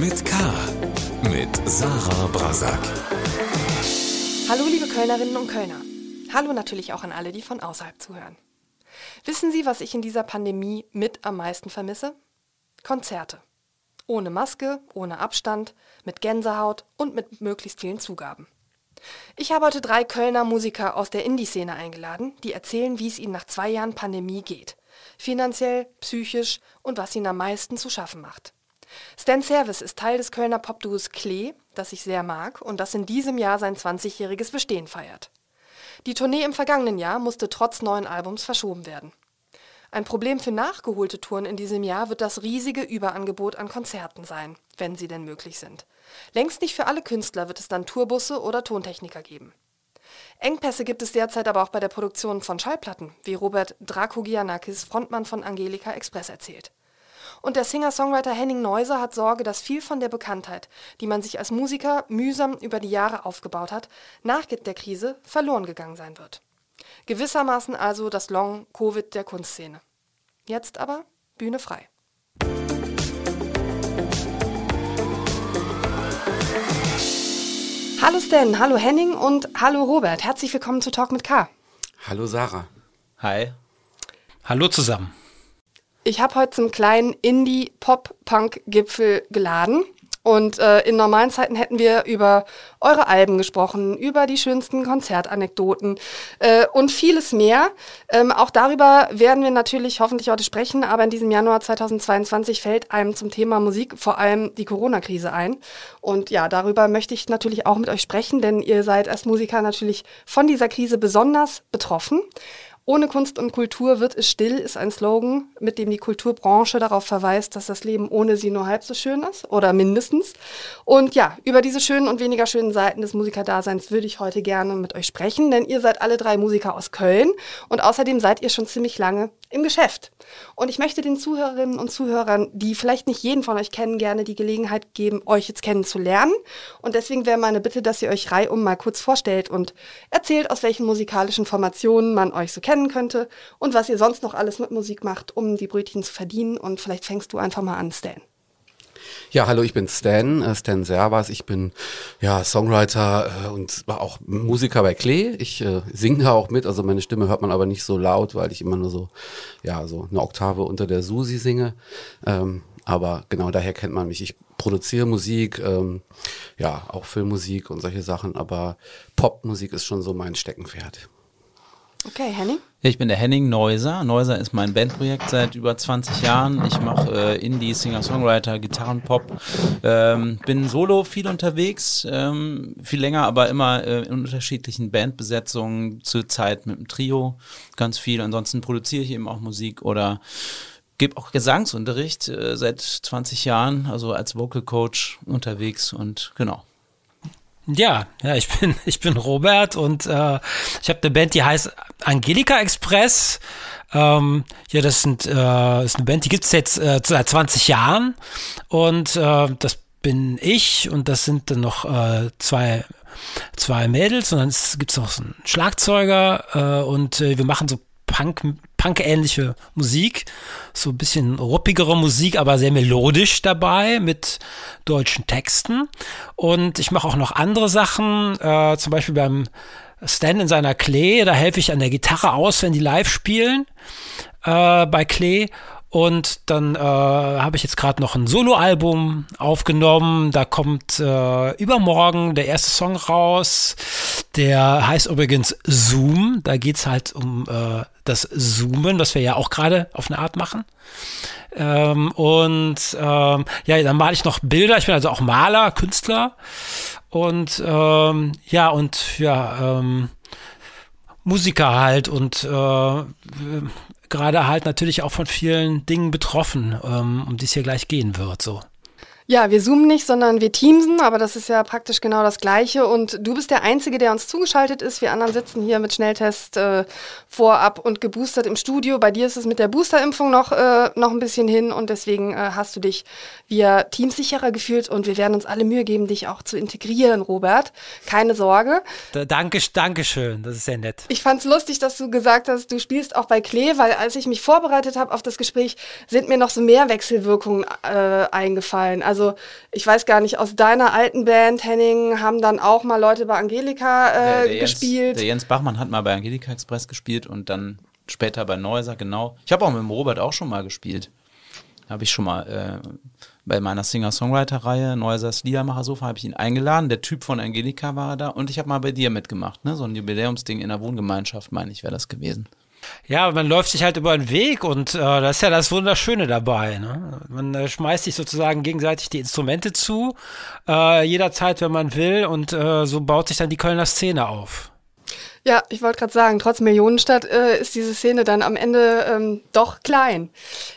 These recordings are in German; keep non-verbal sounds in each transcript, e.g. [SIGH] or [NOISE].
mit K. Mit Sarah Brasak. Hallo, liebe Kölnerinnen und Kölner. Hallo natürlich auch an alle, die von außerhalb zuhören. Wissen Sie, was ich in dieser Pandemie mit am meisten vermisse? Konzerte. Ohne Maske, ohne Abstand, mit Gänsehaut und mit möglichst vielen Zugaben. Ich habe heute drei Kölner Musiker aus der Indie-Szene eingeladen, die erzählen, wie es ihnen nach zwei Jahren Pandemie geht. Finanziell, psychisch und was ihnen am meisten zu schaffen macht. Stan Service ist Teil des Kölner Popduos Klee, das ich sehr mag und das in diesem Jahr sein 20-jähriges Bestehen feiert. Die Tournee im vergangenen Jahr musste trotz neuen Albums verschoben werden. Ein Problem für nachgeholte Touren in diesem Jahr wird das riesige Überangebot an Konzerten sein, wenn sie denn möglich sind. Längst nicht für alle Künstler wird es dann Tourbusse oder Tontechniker geben. Engpässe gibt es derzeit aber auch bei der Produktion von Schallplatten, wie Robert Drakogianakis, Frontmann von Angelika Express, erzählt. Und der Singer-Songwriter Henning Neuser hat Sorge, dass viel von der Bekanntheit, die man sich als Musiker mühsam über die Jahre aufgebaut hat, nach der Krise verloren gegangen sein wird. Gewissermaßen also das Long-Covid der Kunstszene. Jetzt aber Bühne frei. Hallo Stan, hallo Henning und hallo Robert. Herzlich willkommen zu Talk mit K. Hallo Sarah. Hi. Hallo zusammen. Ich habe heute zum kleinen Indie-Pop-Punk-Gipfel geladen. Und äh, in normalen Zeiten hätten wir über eure Alben gesprochen, über die schönsten Konzertanekdoten äh, und vieles mehr. Ähm, auch darüber werden wir natürlich hoffentlich heute sprechen, aber in diesem Januar 2022 fällt einem zum Thema Musik vor allem die Corona-Krise ein. Und ja, darüber möchte ich natürlich auch mit euch sprechen, denn ihr seid als Musiker natürlich von dieser Krise besonders betroffen. Ohne Kunst und Kultur wird es still, ist ein Slogan, mit dem die Kulturbranche darauf verweist, dass das Leben ohne sie nur halb so schön ist oder mindestens. Und ja, über diese schönen und weniger schönen Seiten des Musikerdaseins würde ich heute gerne mit euch sprechen, denn ihr seid alle drei Musiker aus Köln und außerdem seid ihr schon ziemlich lange im Geschäft. Und ich möchte den Zuhörerinnen und Zuhörern, die vielleicht nicht jeden von euch kennen, gerne die Gelegenheit geben, euch jetzt kennenzulernen. Und deswegen wäre meine Bitte, dass ihr euch reihum mal kurz vorstellt und erzählt, aus welchen musikalischen Formationen man euch so kennen könnte und was ihr sonst noch alles mit Musik macht, um die Brötchen zu verdienen. Und vielleicht fängst du einfach mal an, Stan. Ja, hallo, ich bin Stan, äh, Stan Servas. Ich bin ja Songwriter äh, und auch Musiker bei Klee. Ich äh, singe da auch mit, also meine Stimme hört man aber nicht so laut, weil ich immer nur so, ja, so eine Oktave unter der Susi singe. Ähm, aber genau daher kennt man mich. Ich produziere Musik, ähm, ja, auch Filmmusik und solche Sachen, aber Popmusik ist schon so mein Steckenpferd. Okay, Henning? Ich bin der Henning Neuser. Neuser ist mein Bandprojekt seit über 20 Jahren. Ich mache äh, Indie, Singer-Songwriter, Gitarrenpop. Ähm, bin solo viel unterwegs, ähm, viel länger, aber immer äh, in unterschiedlichen Bandbesetzungen, zurzeit mit dem Trio ganz viel. Ansonsten produziere ich eben auch Musik oder gebe auch Gesangsunterricht äh, seit 20 Jahren, also als Vocal Coach unterwegs und genau. Ja, ja, ich bin, [LAUGHS] ich bin Robert und äh, ich habe eine Band, die heißt Angelika Express. Ähm, ja, das sind, äh, ist eine Band, die gibt's jetzt äh, seit 20 Jahren und äh, das bin ich und das sind dann noch äh, zwei zwei Mädels und dann gibt es noch so einen Schlagzeuger äh, und äh, wir machen so Punk, Punk-ähnliche Musik, so ein bisschen ruppigere Musik, aber sehr melodisch dabei mit deutschen Texten. Und ich mache auch noch andere Sachen, äh, zum Beispiel beim Stan in seiner Klee, da helfe ich an der Gitarre aus, wenn die live spielen äh, bei Klee. Und dann äh, habe ich jetzt gerade noch ein Soloalbum aufgenommen. Da kommt äh, übermorgen der erste Song raus. Der heißt übrigens Zoom. Da geht's halt um äh, das Zoomen, was wir ja auch gerade auf eine Art machen. Ähm, und ähm, ja, dann male ich noch Bilder. Ich bin also auch Maler, Künstler. Und ähm, ja, und ja, ähm, Musiker halt und äh, gerade halt natürlich auch von vielen Dingen betroffen, ähm, um die es hier gleich gehen wird. So. Ja, wir zoomen nicht, sondern wir teamsen, aber das ist ja praktisch genau das Gleiche. Und du bist der Einzige, der uns zugeschaltet ist. Wir anderen sitzen hier mit Schnelltest äh, vorab und geboostert im Studio. Bei dir ist es mit der Boosterimpfung noch, äh, noch ein bisschen hin und deswegen äh, hast du dich via Teams sicherer gefühlt und wir werden uns alle Mühe geben, dich auch zu integrieren, Robert. Keine Sorge. Da, danke, danke schön, das ist sehr nett. Ich fand's lustig, dass du gesagt hast, du spielst auch bei Klee, weil als ich mich vorbereitet habe auf das Gespräch, sind mir noch so mehr Wechselwirkungen äh, eingefallen. Also Also ich weiß gar nicht, aus deiner alten Band, Henning, haben dann auch mal Leute bei Angelika äh, Der- der Jens- gespielt. Der Jens Bachmann hat mal bei Angelika Express gespielt und dann später bei Neuser, genau. Ich habe auch mit dem Robert auch schon mal gespielt. Habe ich schon mal äh, bei meiner Singer-Songwriter-Reihe Neusers Liedermacher-Sofa habe ich ihn eingeladen. Der Typ von Angelika war da und ich habe mal bei dir mitgemacht, ne? So ein Jubiläumsding in der Wohngemeinschaft, meine ich, wäre das gewesen. Ja, man läuft sich halt über den Weg und äh, das ist ja das Wunderschöne dabei. Ne? Man äh, schmeißt sich sozusagen gegenseitig die Instrumente zu, äh, jederzeit, wenn man will, und äh, so baut sich dann die Kölner Szene auf. Ja, ich wollte gerade sagen, trotz Millionenstadt äh, ist diese Szene dann am Ende ähm, doch klein.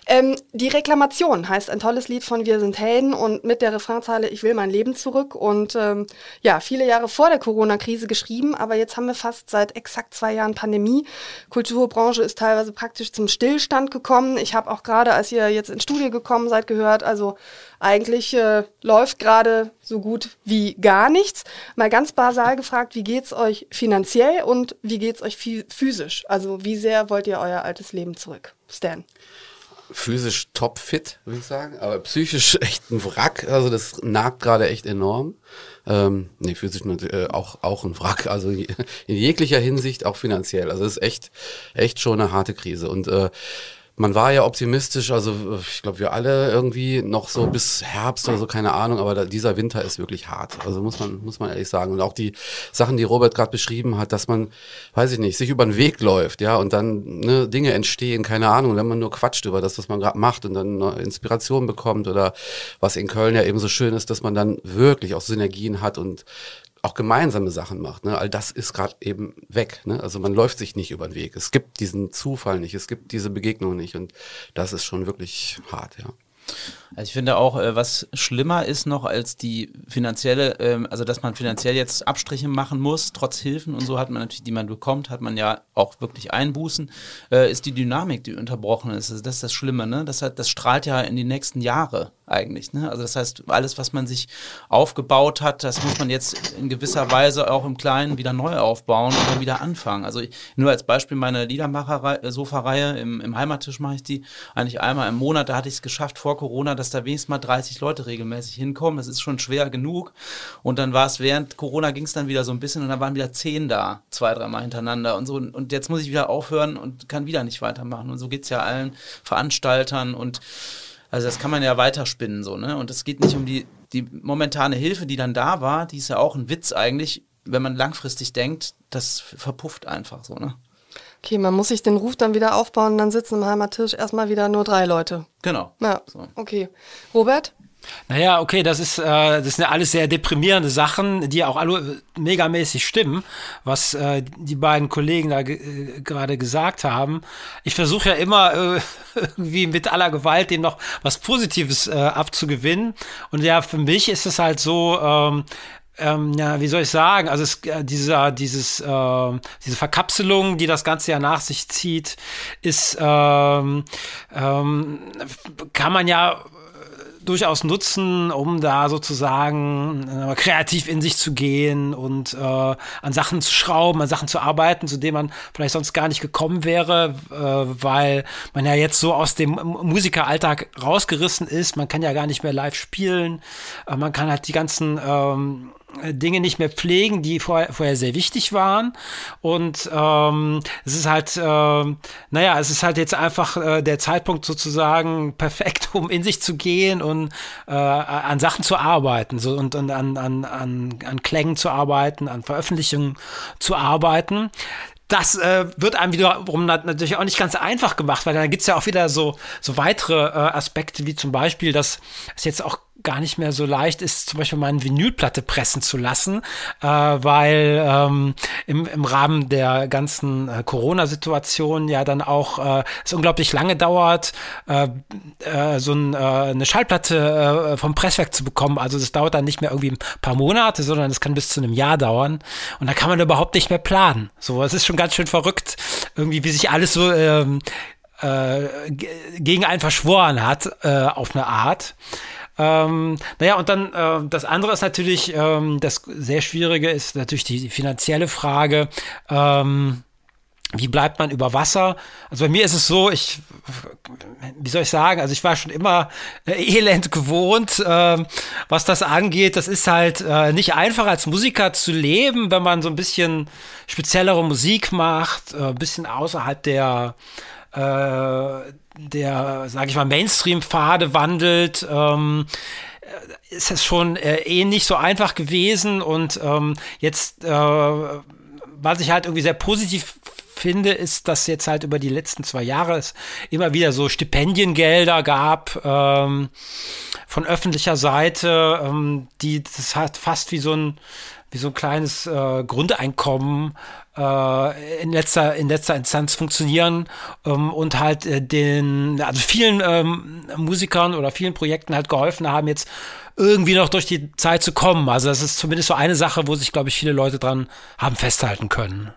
Ähm, die Reklamation heißt ein tolles Lied von Wir sind Helden und mit der Refrainzeile Ich will mein Leben zurück und ähm, ja, viele Jahre vor der Corona-Krise geschrieben, aber jetzt haben wir fast seit exakt zwei Jahren Pandemie. Kulturbranche ist teilweise praktisch zum Stillstand gekommen. Ich habe auch gerade, als ihr jetzt ins Studio gekommen seid, gehört, also eigentlich äh, läuft gerade so gut wie gar nichts. Mal ganz basal gefragt, wie geht's euch finanziell und wie geht's euch phy- physisch? Also wie sehr wollt ihr euer altes Leben zurück? Stan. physisch topfit, würde ich sagen, aber psychisch [LAUGHS] echt ein Wrack. Also das nagt gerade echt enorm. Ähm, nee, physisch natürlich, äh, auch, auch ein Wrack, also in jeglicher Hinsicht, auch finanziell. Also es ist echt, echt schon eine harte Krise. Und äh, man war ja optimistisch, also äh, ich glaube, wir alle irgendwie noch so bis Herbst oder so, keine Ahnung, aber da, dieser Winter ist wirklich hart. Also muss man, muss man ehrlich sagen. Und auch die Sachen, die Robert gerade beschrieben hat, dass man, weiß ich nicht, sich über den Weg läuft, ja, und dann ne, Dinge entstehen, keine Ahnung, wenn man nur quatscht über das, was man gerade macht und dann Inspiration bekommt oder was in Köln ja eben so schön ist, dass man dann wirklich auch Synergien hat und auch gemeinsame Sachen macht. Ne? All das ist gerade eben weg. Ne? Also man läuft sich nicht über den Weg. Es gibt diesen Zufall nicht, es gibt diese Begegnung nicht und das ist schon wirklich hart, ja. Also ich finde auch, äh, was schlimmer ist noch als die finanzielle, ähm, also dass man finanziell jetzt Abstriche machen muss, trotz Hilfen und so hat man natürlich, die man bekommt, hat man ja auch wirklich Einbußen, äh, ist die Dynamik, die unterbrochen ist. Also das ist das Schlimme, ne? Das, hat, das strahlt ja in die nächsten Jahre eigentlich, ne? Also das heißt, alles, was man sich aufgebaut hat, das muss man jetzt in gewisser Weise auch im Kleinen wieder neu aufbauen oder wieder anfangen. Also ich, nur als Beispiel meine Liedermacher-Sofa-Reihe, im, im Heimattisch mache ich die eigentlich einmal im Monat, da hatte ich es geschafft vor Corona, dass da wenigstens mal 30 Leute regelmäßig hinkommen. Das ist schon schwer genug. Und dann war es während Corona ging es dann wieder so ein bisschen und dann waren wieder zehn da, zwei, dreimal hintereinander und so. Und jetzt muss ich wieder aufhören und kann wieder nicht weitermachen. Und so geht es ja allen Veranstaltern und also das kann man ja weiterspinnen so, ne? Und es geht nicht um die, die momentane Hilfe, die dann da war, die ist ja auch ein Witz eigentlich, wenn man langfristig denkt, das verpufft einfach so, ne? Okay, man muss sich den Ruf dann wieder aufbauen, dann sitzen am Heimattisch erstmal wieder nur drei Leute. Genau. Ja, So. okay. Robert? Naja, okay, das ist, äh, das sind ja alles sehr deprimierende Sachen, die auch alle megamäßig stimmen, was äh, die beiden Kollegen da äh, gerade gesagt haben. Ich versuche ja immer äh, [LAUGHS] irgendwie mit aller Gewalt dem noch was Positives äh, abzugewinnen. Und ja, für mich ist es halt so, ähm, ähm, ja, wie soll ich sagen, also es, äh, dieser, dieses, äh, diese Verkapselung, die das Ganze ja nach sich zieht, ist, ähm, ähm, kann man ja durchaus nutzen, um da sozusagen äh, kreativ in sich zu gehen und äh, an Sachen zu schrauben, an Sachen zu arbeiten, zu denen man vielleicht sonst gar nicht gekommen wäre, äh, weil man ja jetzt so aus dem Musikeralltag rausgerissen ist. Man kann ja gar nicht mehr live spielen. Äh, man kann halt die ganzen ähm, Dinge nicht mehr pflegen, die vorher, vorher sehr wichtig waren. Und ähm, es ist halt, ähm, naja, es ist halt jetzt einfach äh, der Zeitpunkt sozusagen [LAUGHS] perfekt, um in sich zu gehen und äh, an Sachen zu arbeiten so, und, und an, an, an, an Klängen zu arbeiten, an Veröffentlichungen zu arbeiten. Das äh, wird einem wiederum nat- natürlich auch nicht ganz einfach gemacht, weil dann gibt's ja auch wieder so, so weitere äh, Aspekte, wie zum Beispiel, dass es jetzt auch gar nicht mehr so leicht ist, zum Beispiel mal eine Vinylplatte pressen zu lassen, äh, weil ähm, im, im Rahmen der ganzen äh, Corona-Situation ja dann auch äh, es unglaublich lange dauert, äh, äh, so ein, äh, eine Schallplatte äh, vom Presswerk zu bekommen. Also das dauert dann nicht mehr irgendwie ein paar Monate, sondern es kann bis zu einem Jahr dauern. Und da kann man überhaupt nicht mehr planen. So, es ist schon ganz schön verrückt, irgendwie, wie sich alles so ähm, äh, ge- gegen einen verschworen hat, äh, auf eine Art. Ähm, naja, und dann äh, das andere ist natürlich, ähm, das sehr Schwierige ist natürlich die, finanzielle Frage. Ähm, wie bleibt man über Wasser? Also bei mir ist es so, ich, wie soll ich sagen, also ich war schon immer äh, elend gewohnt, äh, was das angeht. Das ist halt äh, nicht einfach als Musiker zu leben, wenn man so ein bisschen speziellere Musik macht, äh, ein bisschen außerhalb der, äh, der, sage ich mal, Mainstream-Pfade wandelt. Ähm, äh, ist es schon äh, eh nicht so einfach gewesen und ähm, jetzt, äh, was ich halt irgendwie sehr positiv finde, ist, dass jetzt halt über die letzten zwei Jahre es immer wieder so Stipendiengelder gab ähm, von öffentlicher Seite, ähm, die das hat fast wie so ein wie so ein kleines äh, Grundeinkommen äh, in letzter in letzter Instanz funktionieren ähm, und halt äh, den also vielen ähm, Musikern oder vielen Projekten halt geholfen haben jetzt irgendwie noch durch die Zeit zu kommen. Also das ist zumindest so eine Sache, wo sich glaube ich viele Leute dran haben festhalten können.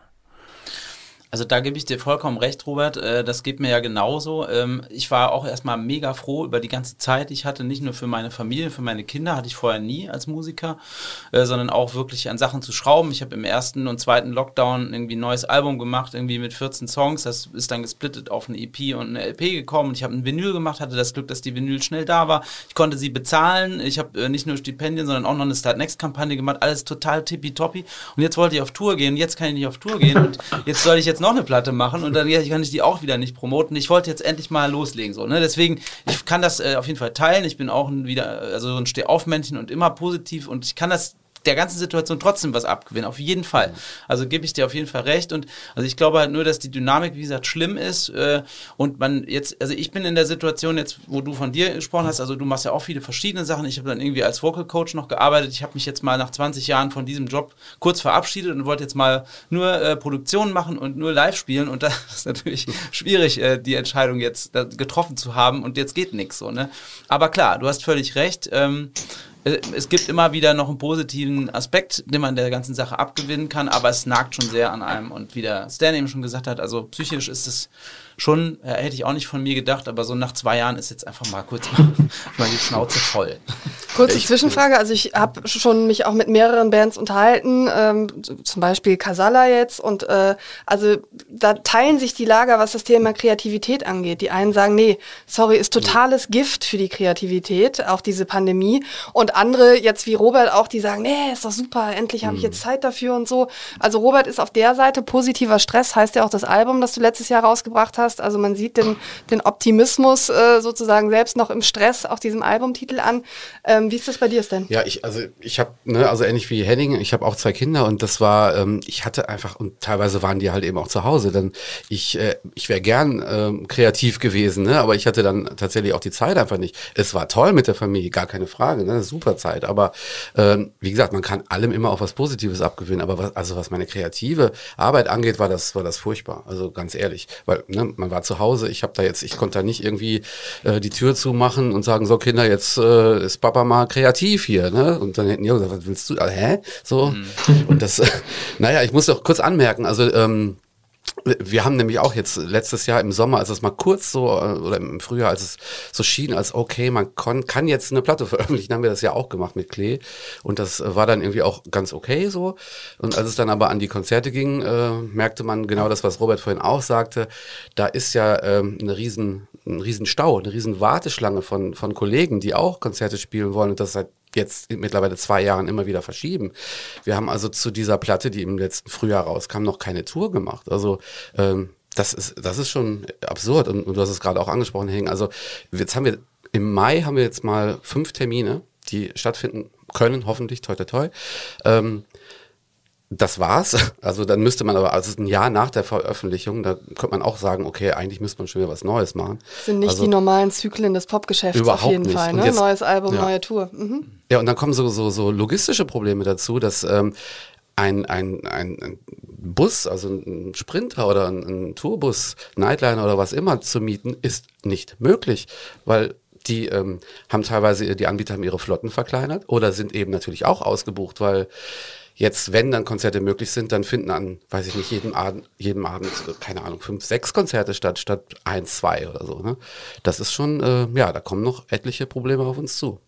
Also da gebe ich dir vollkommen recht, Robert. Äh, das geht mir ja genauso. Ähm, ich war auch erstmal mega froh über die ganze Zeit. Ich hatte nicht nur für meine Familie, für meine Kinder, hatte ich vorher nie als Musiker, äh, sondern auch wirklich an Sachen zu schrauben. Ich habe im ersten und zweiten Lockdown irgendwie ein neues Album gemacht, irgendwie mit 14 Songs. Das ist dann gesplittet auf eine EP und eine LP gekommen. Ich habe ein Vinyl gemacht, hatte das Glück, dass die Vinyl schnell da war. Ich konnte sie bezahlen. Ich habe äh, nicht nur Stipendien, sondern auch noch eine Start Next Kampagne gemacht. Alles total tippitoppi. Und jetzt wollte ich auf Tour gehen. Jetzt kann ich nicht auf Tour gehen. Und jetzt soll ich jetzt noch eine Platte machen und dann kann ich die auch wieder nicht promoten. Ich wollte jetzt endlich mal loslegen, so, ne? Deswegen, ich kann das äh, auf jeden Fall teilen. Ich bin auch ein wieder, also ein Stehaufmännchen und immer positiv und ich kann das der ganzen Situation trotzdem was abgewinnen, auf jeden Fall. Also gebe ich dir auf jeden Fall recht. Und also ich glaube halt nur, dass die Dynamik, wie gesagt, schlimm ist. Äh, und man jetzt, also ich bin in der Situation jetzt, wo du von dir gesprochen hast, also du machst ja auch viele verschiedene Sachen. Ich habe dann irgendwie als Vocal Coach noch gearbeitet. Ich habe mich jetzt mal nach 20 Jahren von diesem Job kurz verabschiedet und wollte jetzt mal nur äh, Produktionen machen und nur live spielen. Und [LAUGHS] das ist natürlich schwierig, äh, die Entscheidung jetzt getroffen zu haben. Und jetzt geht nichts so, ne? Aber klar, du hast völlig recht. Ähm, äh, es gibt immer wieder noch einen positiven Aspekt, den man der ganzen Sache abgewinnen kann, aber es nagt schon sehr an einem. Und wie der Stan eben schon gesagt hat, also psychisch ist es schon, äh, hätte ich auch nicht von mir gedacht, aber so nach zwei Jahren ist jetzt einfach mal kurz mal [LAUGHS] die Schnauze voll. Kurze ich, Zwischenfrage, also ich habe schon mich auch mit mehreren Bands unterhalten, ähm, zum Beispiel Casala jetzt und äh, also da teilen sich die Lager, was das Thema Kreativität angeht. Die einen sagen, nee, sorry, ist totales Gift für die Kreativität, auch diese Pandemie und andere jetzt wie Robert auch, die sagen, nee, ist doch super, endlich habe ich jetzt Zeit dafür und so. Also Robert ist auf der Seite positiver Stress, heißt ja auch das Album, das du letztes Jahr rausgebracht hast. Also man sieht den, den Optimismus äh, sozusagen selbst noch im Stress auch diesem Albumtitel an. Ähm, wie ist das bei dir, Stan? Ja, ich, also ich habe, ne, also ähnlich wie Henning, ich habe auch zwei Kinder und das war, ähm, ich hatte einfach, und teilweise waren die halt eben auch zu Hause, dann ich, äh, ich wäre gern ähm, kreativ gewesen, ne, aber ich hatte dann tatsächlich auch die Zeit einfach nicht. Es war toll mit der Familie, gar keine Frage, ne, super Zeit, aber ähm, wie gesagt, man kann allem immer auch was Positives abgewinnen, aber was, also was meine kreative Arbeit angeht, war das, war das furchtbar, also ganz ehrlich, weil ne, man war zu Hause, ich habe da jetzt, ich konnte da nicht irgendwie äh, die Tür zumachen und sagen, so Kinder, jetzt äh, ist Papa mal kreativ hier, ne? Und dann hätten die gesagt, was willst du? Also, hä? So. Mhm. Und das, [LAUGHS] naja, ich muss doch kurz anmerken, also ähm, wir haben nämlich auch jetzt letztes Jahr im Sommer, als es mal kurz so, äh, oder im Frühjahr, als es so schien, als okay, man kon, kann jetzt eine Platte veröffentlichen, haben wir das ja auch gemacht mit Klee. Und das war dann irgendwie auch ganz okay so. Und als es dann aber an die Konzerte ging, äh, merkte man genau das, was Robert vorhin auch sagte. Da ist ja ähm, eine riesen, ein riesen Stau, eine riesen Warteschlange von, von Kollegen, die auch Konzerte spielen wollen und das seit jetzt mittlerweile zwei Jahren immer wieder verschieben. Wir haben also zu dieser Platte, die im letzten Frühjahr rauskam, noch keine Tour gemacht. Also ähm, das ist, das ist schon absurd. Und, und du hast es gerade auch angesprochen, Heng. Also jetzt haben wir im Mai haben wir jetzt mal fünf Termine, die stattfinden können, hoffentlich, toi toi toi. Ähm, das war's. Also dann müsste man aber, also ein Jahr nach der Veröffentlichung, da könnte man auch sagen, okay, eigentlich müsste man schon wieder was Neues machen. Das sind nicht also, die normalen Zyklen des Popgeschäfts auf jeden nicht. Fall. Ne? Jetzt, Neues Album, ja. neue Tour. Mhm. Ja, und dann kommen so, so, so logistische Probleme dazu, dass ähm, ein, ein, ein, ein Bus, also ein Sprinter oder ein, ein Tourbus, Nightliner oder was immer zu mieten, ist nicht möglich, weil die ähm, haben teilweise, die Anbieter haben ihre Flotten verkleinert oder sind eben natürlich auch ausgebucht, weil Jetzt, wenn dann Konzerte möglich sind, dann finden an, weiß ich nicht, jedem Abend, jedem Abend, keine Ahnung, fünf, sechs Konzerte statt, statt eins, zwei oder so. Ne? Das ist schon, äh, ja, da kommen noch etliche Probleme auf uns zu.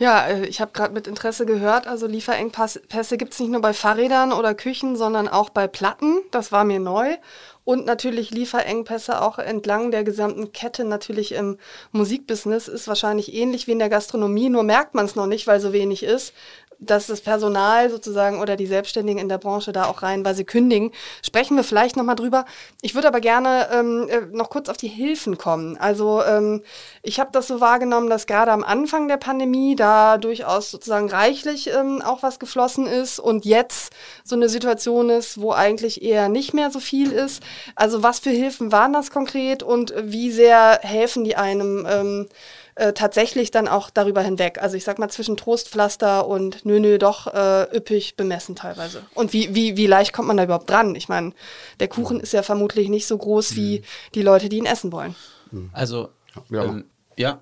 Ja, äh, ich habe gerade mit Interesse gehört, also Lieferengpässe gibt es nicht nur bei Fahrrädern oder Küchen, sondern auch bei Platten. Das war mir neu. und natürlich Lieferengpässe auch entlang der gesamten Kette natürlich im Musikbusiness ist wahrscheinlich ähnlich wie in der Gastronomie, nur merkt man es noch nicht, weil so wenig ist dass das Personal sozusagen oder die Selbstständigen in der Branche da auch rein, kündigen. Sprechen wir vielleicht nochmal drüber. Ich würde aber gerne ähm, äh, noch kurz auf die Hilfen kommen. Also ähm, ich habe das so wahrgenommen, dass gerade am Anfang der Pandemie da durchaus sozusagen reichlich ähm, auch was geflossen ist und jetzt so eine Situation ist, wo eigentlich eher nicht mehr so viel ist. Also was für Hilfen waren das konkret und wie sehr helfen die einem? Ähm, äh, tatsächlich dann auch darüber hinweg. Also ich sag mal zwischen Trostpflaster und nö, nö, doch äh, üppig bemessen teilweise. Und wie, wie, wie leicht kommt man da überhaupt dran? Ich meine, der Kuchen ist ja vermutlich nicht so groß wie die Leute, die ihn essen wollen. Also, Ja. ähm, ja.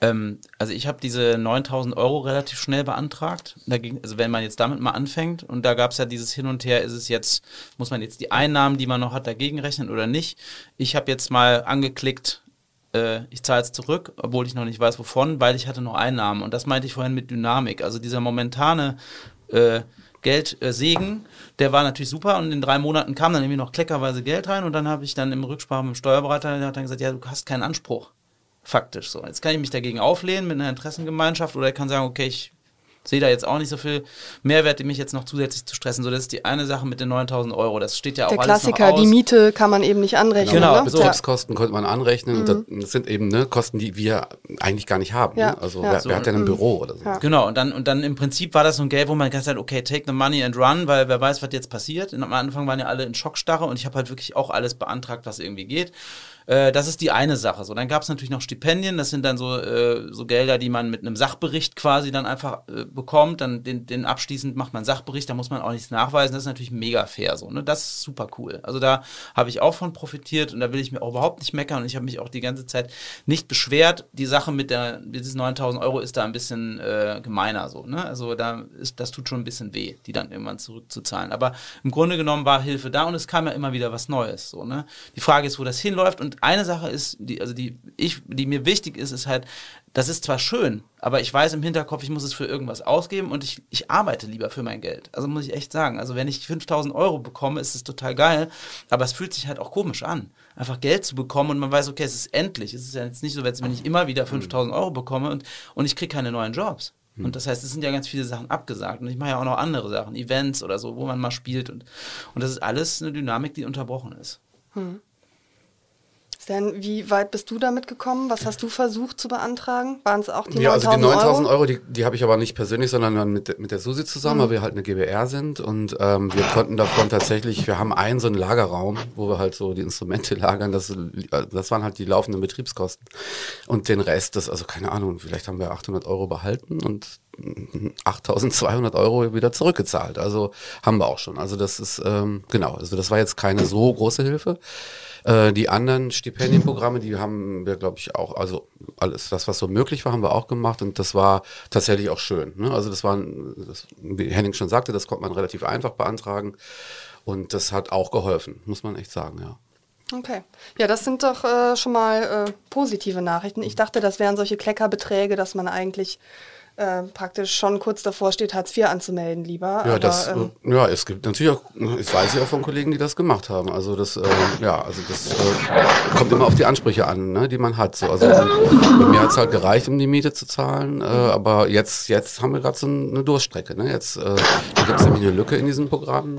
Ähm, also ich habe diese 9000 Euro relativ schnell beantragt. Ging, also wenn man jetzt damit mal anfängt und da gab es ja dieses Hin und Her, ist es jetzt, muss man jetzt die Einnahmen, die man noch hat, dagegen rechnen oder nicht? Ich habe jetzt mal angeklickt, äh, ich zahle es zurück, obwohl ich noch nicht weiß wovon, weil ich hatte noch Einnahmen. Und das meinte ich vorhin mit Dynamik. Also dieser momentane äh, Geldsegen, der war natürlich super und in drei Monaten kam dann irgendwie noch kleckerweise Geld rein und dann habe ich dann im Rücksprache mit dem Steuerberater, der hat dann gesagt, ja, du hast keinen Anspruch. Faktisch so. Jetzt kann ich mich dagegen auflehnen mit einer Interessengemeinschaft oder ich kann sagen, okay, ich sehe da jetzt auch nicht so viel Mehrwert, mich jetzt noch zusätzlich zu stressen. So, das ist die eine Sache mit den 9000 Euro. Das steht ja auch Der alles noch Klassiker, aus. die Miete kann man eben nicht anrechnen. Genau, ne? so. Ja. Betriebskosten konnte man anrechnen. Und das, sind eben ne, Kosten, die wir eigentlich gar nicht haben. Ja, Ne? Also ja. wer, So, wer hat denn ein Büro oder so? Ja. Genau, und dann, und dann im Prinzip war das so ein Geld, wo man gesagt hat, okay, take the money and run, weil wer weiß, was jetzt passiert. Und am Anfang waren ja alle in Schockstarre und ich habe halt wirklich auch alles beantragt, was irgendwie geht. Äh, das ist die eine Sache. So, dann gab es natürlich noch Stipendien, das sind dann so, äh, so Gelder, die man mit einem Sachbericht quasi dann einfach äh, bekommt. Dann den, den abschließend macht man einen Sachbericht, da muss man auch nichts nachweisen. Das ist natürlich mega fair so. Ne? Das ist super cool. Also da habe ich auch von profitiert und da will ich mir auch überhaupt nicht meckern und ich habe mich auch die ganze Zeit nicht beschwert. Die Sache mit der, mit diesen 9000 Euro ist da ein bisschen äh, gemeiner so. Ne? Also da ist, das tut schon ein bisschen weh, die dann irgendwann zurückzuzahlen. Aber im Grunde genommen war Hilfe da und es kam ja immer wieder was Neues. So, ne? Die Frage ist, wo das hinläuft und eine Sache ist, die, also die, ich, die mir wichtig ist, ist halt, das ist zwar schön, aber ich weiß im Hinterkopf, ich muss es für irgendwas ausgeben und ich, ich arbeite lieber für mein Geld. Also muss ich echt sagen. Also wenn ich 5000 Euro bekomme, ist es total geil, aber es fühlt sich halt auch komisch an, einfach Geld zu bekommen und man weiß, okay, es ist endlich. Es ist ja jetzt nicht so, als wenn ich immer wieder 5000 Euro bekomme und, und ich kriege keine neuen Jobs. Und das heißt, es sind ja ganz viele Sachen abgesagt. Und ich mache ja auch noch andere Sachen, Events oder so, wo man mal spielt. Und, und das ist alles eine Dynamik, die unterbrochen ist. Stan, wie weit bist du damit gekommen? Was hast du versucht zu beantragen? Waren es auch die Ja, also die 9000 9000 Euro? Euro, die, die habe ich aber nicht persönlich, sondern dann mit, mit der Susi zusammen, weil wir halt eine GBR sind und ähm, wir konnten davon tatsächlich, wir haben einen so einen Lagerraum, wo wir halt so die Instrumente [LAUGHS] lagern, das, das waren halt die laufenden Betriebskosten und den Rest, das, also keine Ahnung, vielleicht haben wir 800 Euro behalten und 8200 Euro wieder zurückgezahlt, also haben wir auch schon, also das ist, ähm, genau, also das war jetzt keine so große Hilfe. Äh, die anderen Stipendienprogramme, die haben wir, glaube ich, auch, also alles, das, was so möglich war, haben wir auch gemacht und das war tatsächlich auch schön. Ne? Also das war, das, wie Henning schon sagte, das konnte man relativ einfach beantragen und das hat auch geholfen, muss man echt sagen, ja. Okay. Ja, das sind doch äh, schon mal äh, positive Nachrichten. Ich dachte, das wären solche Kleckerbeträge, dass man eigentlich äh, praktisch schon kurz davor steht, Hartz IV anzumelden lieber. Ja, Aber, das, ähm, äh, ja, es gibt natürlich auch, ich weiß ja auch von Kollegen, die das gemacht haben. Also das, äh, ja, also das äh, kommt immer auf die Ansprüche an, ne, die man hat. So, also bei mir hat's halt gereicht, um die Miete zu zahlen, äh, aber jetzt, jetzt haben wir gerade so eine Durchstrecke. Ne? Jetzt äh, da gibt's nämlich eine Lücke in diesen Programmen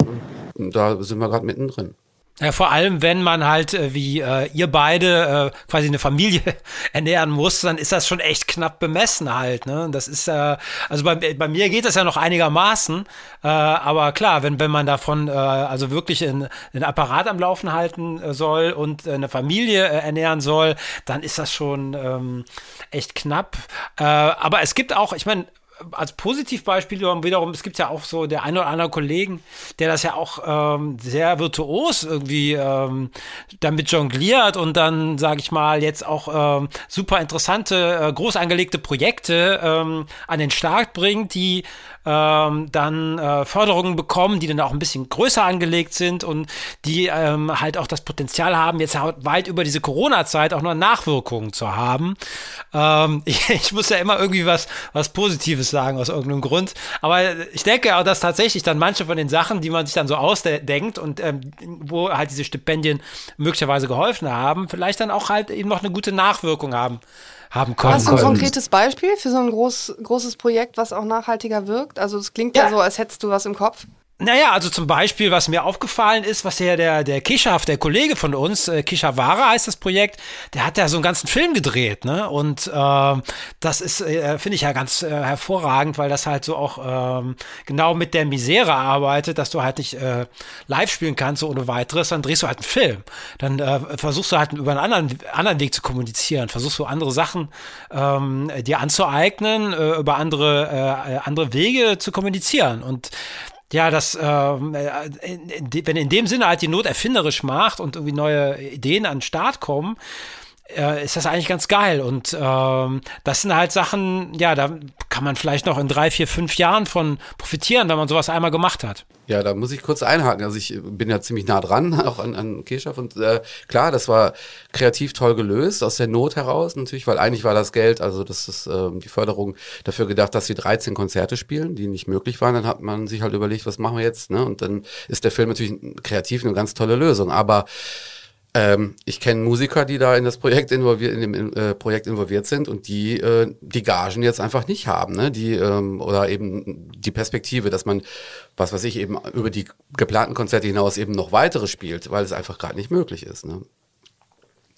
und da sind wir gerade mittendrin. Ja, vor allem, wenn man halt äh, wie äh, ihr beide äh, quasi eine Familie [LAUGHS] ernähren muss, dann ist das schon echt knapp bemessen halt. Ne? Das ist äh, also bei, bei mir geht das ja noch einigermaßen, äh, aber klar, wenn wenn man davon äh, also wirklich in, einen Apparat am Laufen halten äh, soll und äh, eine Familie äh, ernähren soll, dann ist das schon ähm, echt knapp. Äh, aber es gibt auch, ich meine als Positivbeispiel wiederum, es gibt ja auch so der eine oder andere Kollegen, der das ja auch ähm, sehr virtuos irgendwie ähm, damit jongliert und dann, sage ich mal, jetzt auch ähm, super interessante, äh, groß angelegte Projekte ähm, an den Start bringt, die ähm, dann äh, Förderungen bekommen, die dann auch ein bisschen größer angelegt sind und die ähm, halt auch das Potenzial haben, jetzt weit über diese Corona-Zeit auch noch Nachwirkungen zu haben. Ähm, [LAUGHS] ich, ich muss ja immer irgendwie was, was Positives sagen, aus irgendeinem Grund. Aber ich denke auch, dass tatsächlich dann manche von den Sachen, die man sich dann so ausdenkt und ähm, wo halt diese Stipendien möglicherweise geholfen haben, vielleicht dann auch halt eben noch eine gute Nachwirkung haben haben können. Hast du ein konkretes Beispiel für so ein groß, großes Projekt, was auch nachhaltiger wirkt? Also es klingt ja. ja so, als hättest du was im Kopf. Naja, also zum Beispiel, was mir aufgefallen ist, was der, der, der Kishaf, der Kollege von uns, äh, Kishavara heißt das Projekt, der hat ja so einen ganzen Film gedreht, ne? Und äh, das ist, äh, finde ich ja ganz äh, hervorragend, weil das halt so auch ähm, genau mit der Misere arbeitet, dass du halt nicht äh, live spielen kannst so ohne weiteres, dann drehst du halt einen Film. Dann äh, versuchst du halt über einen anderen, anderen Weg zu kommunizieren, versuchst du andere Sachen ähm, dir anzueignen, äh, über andere, äh, andere Wege zu kommunizieren. Und ja, das, ähm, äh, wenn in dem Sinne halt die Not erfinderisch macht und irgendwie neue Ideen an den Start kommen, äh, ist das eigentlich ganz geil. Und ähm, das sind halt Sachen, ja, da kann man vielleicht noch in drei, vier, fünf Jahren von profitieren, wenn man sowas einmal gemacht hat. Ja, da muss ich kurz einhaken. Also ich bin ja ziemlich nah dran, [LAUGHS] auch an, an Keschaff. Und äh, klar, das war kreativ toll gelöst, aus der Not heraus natürlich, weil eigentlich war das Geld, also das ist äh, die Förderung dafür gedacht, dass sie 13 Konzerte spielen, die nicht möglich waren. Dann hat man sich halt überlegt, was machen wir jetzt? Ne? Und dann ist der Film natürlich kreativ eine ganz tolle Lösung. Aber ähm, ich kenne Musiker, die da in das Projekt involviert, in dem äh, Projekt involviert sind und die äh, die Gagen jetzt einfach nicht haben, ne? Die ähm, oder eben die Perspektive, dass man, was weiß ich, eben über die geplanten Konzerte hinaus eben noch weitere spielt, weil es einfach gerade nicht möglich ist. Ne?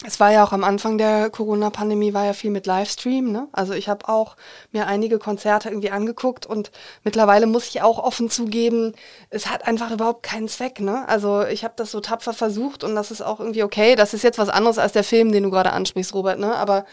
Es war ja auch am Anfang der Corona-Pandemie war ja viel mit Livestream. Ne? Also ich habe auch mir einige Konzerte irgendwie angeguckt und mittlerweile muss ich auch offen zugeben, es hat einfach überhaupt keinen Zweck. Ne? Also ich habe das so tapfer versucht und das ist auch irgendwie okay. Das ist jetzt was anderes als der Film, den du gerade ansprichst, Robert. Ne? Aber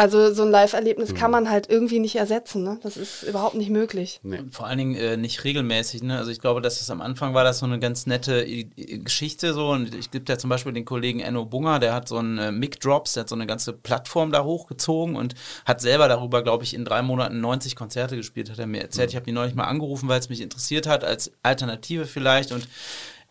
also so ein Live-Erlebnis mhm. kann man halt irgendwie nicht ersetzen. Ne? Das ist überhaupt nicht möglich. Nee. Vor allen Dingen äh, nicht regelmäßig. Ne? Also ich glaube, dass das am Anfang war das so eine ganz nette I Geschichte so. Und ich gibt ja zum Beispiel den Kollegen Enno Bunger, der hat so einen äh, Mic Drops, der hat so eine ganze Plattform da hochgezogen und hat selber darüber, glaube ich, in drei Monaten 90 Konzerte gespielt, hat er mir erzählt. Mhm. Ich habe die neulich mal angerufen, weil es mich interessiert hat, als Alternative vielleicht. Und